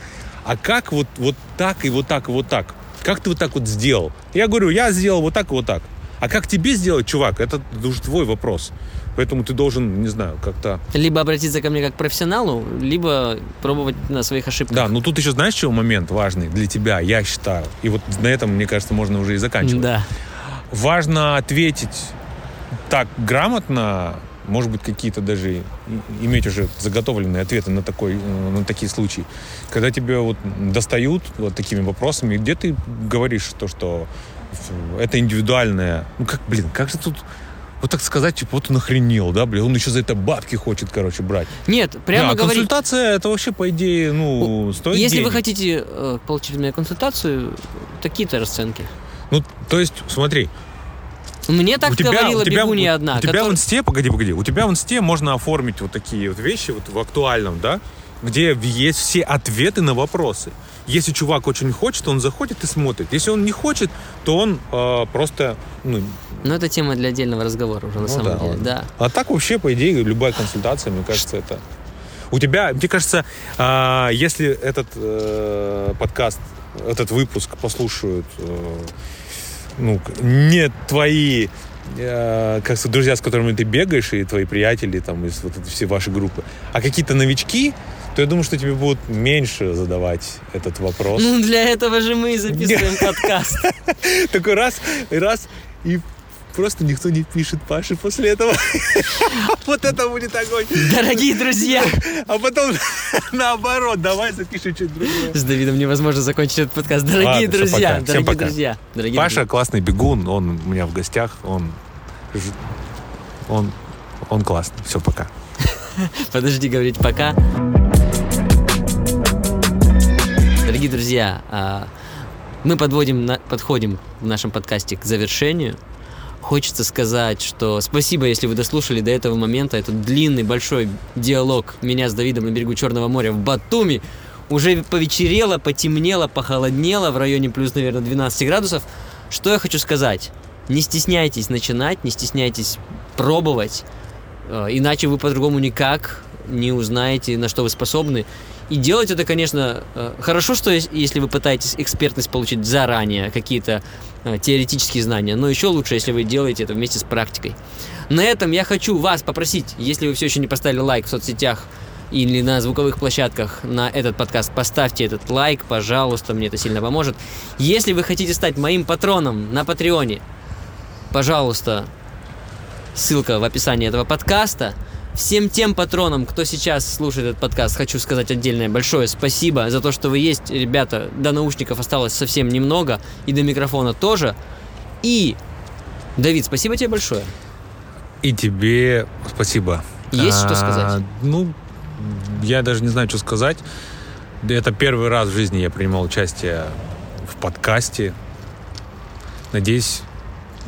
а как вот, вот так и вот так и вот так? Как ты вот так вот сделал? Я говорю, я сделал вот так и вот так. А как тебе сделать, чувак, это уже твой вопрос. Поэтому ты должен, не знаю, как-то... Либо обратиться ко мне как к профессионалу, либо пробовать на своих ошибках. Да, ну тут еще знаешь, чего момент важный для тебя, я считаю. И вот на этом, мне кажется, можно уже и заканчивать. Да. Важно ответить так грамотно, может быть, какие-то даже иметь уже заготовленные ответы на, такой, э, на такие случаи. Когда тебя вот достают вот такими вопросами, где ты говоришь то, что это индивидуальное... Ну как, блин, как же тут вот так сказать, типа, вот он охренел, да, блин, он еще за это бабки хочет, короче, брать. Нет, прямо Да, говорить. консультация, это вообще, по идее, ну, стоит Если вы денег. хотите э, получить у меня консультацию, такие-то расценки. Ну, то есть, смотри, Мне так у тебя, говорила у тебя, бегунья одна. у тебя которая- в инсте, погоди, погоди, у тебя в инсте можно оформить вот такие вот вещи вот в актуальном, да, где есть все ответы на вопросы. Если чувак очень хочет, он заходит и смотрит. Если он не хочет, то он э, просто, ну, Но это тема для отдельного разговора уже на Ну самом да, деле. ладно. Да. А так вообще, по идее, любая консультация, мне кажется, это... У тебя, мне кажется, а, если этот э, подкаст, этот выпуск послушают э, ну, не твои э, как друзья, с которыми ты бегаешь, и твои приятели, там, из вот этой всей вашей группы, а какие-то новички, то я думаю, что тебе будут меньше задавать этот вопрос. Ну, для этого же мы и записываем *laughs* подкаст. Такой раз, и раз, и просто никто не пишет Паше после этого. *laughs* Вот это будет огонь. Дорогие друзья, *laughs* А потом наоборот, давай запишем что-то другое. с Давидом невозможно закончить этот подкаст. Дорогие друзья, дорогие друзья. Паша классный бегун, он у меня в гостях, он он он классный. Все, пока. Подожди говорить пока. Дорогие друзья, а, мы подводим, подходим в нашем подкасте к завершению. Хочется сказать, что спасибо, если вы дослушали до этого момента этот длинный большой диалог меня с Давидом на берегу Черного моря в Батуми. Уже повечерело, потемнело, похолоднело в районе плюс, наверное, 12 градусов. Что я хочу сказать? Не стесняйтесь начинать, не стесняйтесь пробовать, э, иначе вы по-другому никак не узнаете, на что вы способны. И делать это, конечно, э, хорошо, что ес- если вы пытаетесь экспертность получить заранее, какие-то э, теоретические знания, но еще лучше, если вы делаете это вместе с практикой. На этом я хочу вас попросить, если вы все еще не поставили лайк в соцсетях или на звуковых площадках на этот подкаст, поставьте этот лайк, пожалуйста, мне это сильно поможет. Если вы хотите стать моим патроном на Патреоне, пожалуйста, ссылка в описании этого подкаста. Всем тем патронам, кто сейчас слушает этот подкаст, хочу сказать отдельное большое спасибо за то, что вы есть. Ребята, до наушников осталось совсем немного, и до микрофона тоже. И, Давид, спасибо тебе большое. И тебе спасибо. Есть что А, сказать? Ну, я даже не знаю, что сказать. Это первый раз в жизни я принимал участие в подкасте. Надеюсь,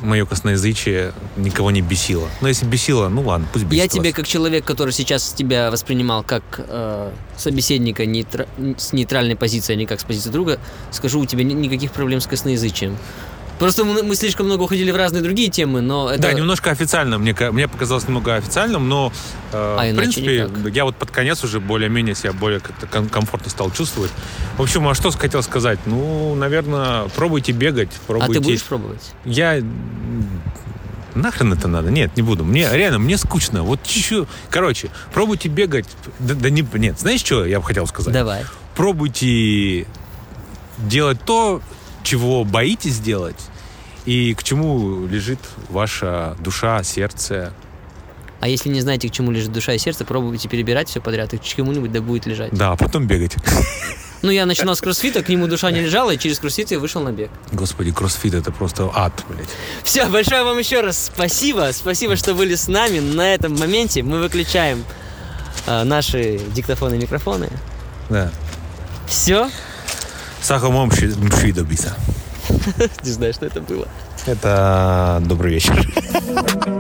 мое косноязычие никого не бесило. Но если бесило, ну ладно, пусть бесит Я вас. тебе, как человек, который сейчас тебя воспринимал как э, собеседника нейтра- с нейтральной позиции, а не как с позиции друга, скажу, у тебя ни- никаких проблем с косноязычием. Просто мы, мы слишком много уходили в разные другие темы, но это... Да, немножко официально. Мне, мне показалось немного официальным, но э, А в принципе никак. я вот под конец уже более-менее себя более как-то ком- комфортно стал чувствовать. В общем, а что хотел сказать? Ну, наверное, пробуйте бегать, а пробуйте. ты будешь пробовать? Я нахрен это надо? Нет, не буду. Мне реально мне скучно. Вот чуть Короче, пробуйте бегать. Да, да не, нет, знаешь, что я бы хотел сказать? Давай. Пробуйте делать то, чего боитесь делать, и к чему лежит ваша душа, сердце. А если не знаете, к чему лежит душа и сердце, пробуйте перебирать все подряд, и к чему-нибудь да будет лежать. Да, а потом бегать. *laughs* Ну, я начинал с кроссфита, к нему душа не лежала, и через кроссфит я вышел на бег. Господи, кроссфит это просто ад, блядь. Все, большое вам еще раз спасибо. Спасибо, что были с нами. На этом моменте мы выключаем э, наши диктофоны и микрофоны. Да. Все. Сахомом мши добиться. *laughs* Не знаю, что это было. Это добрый вечер. *laughs*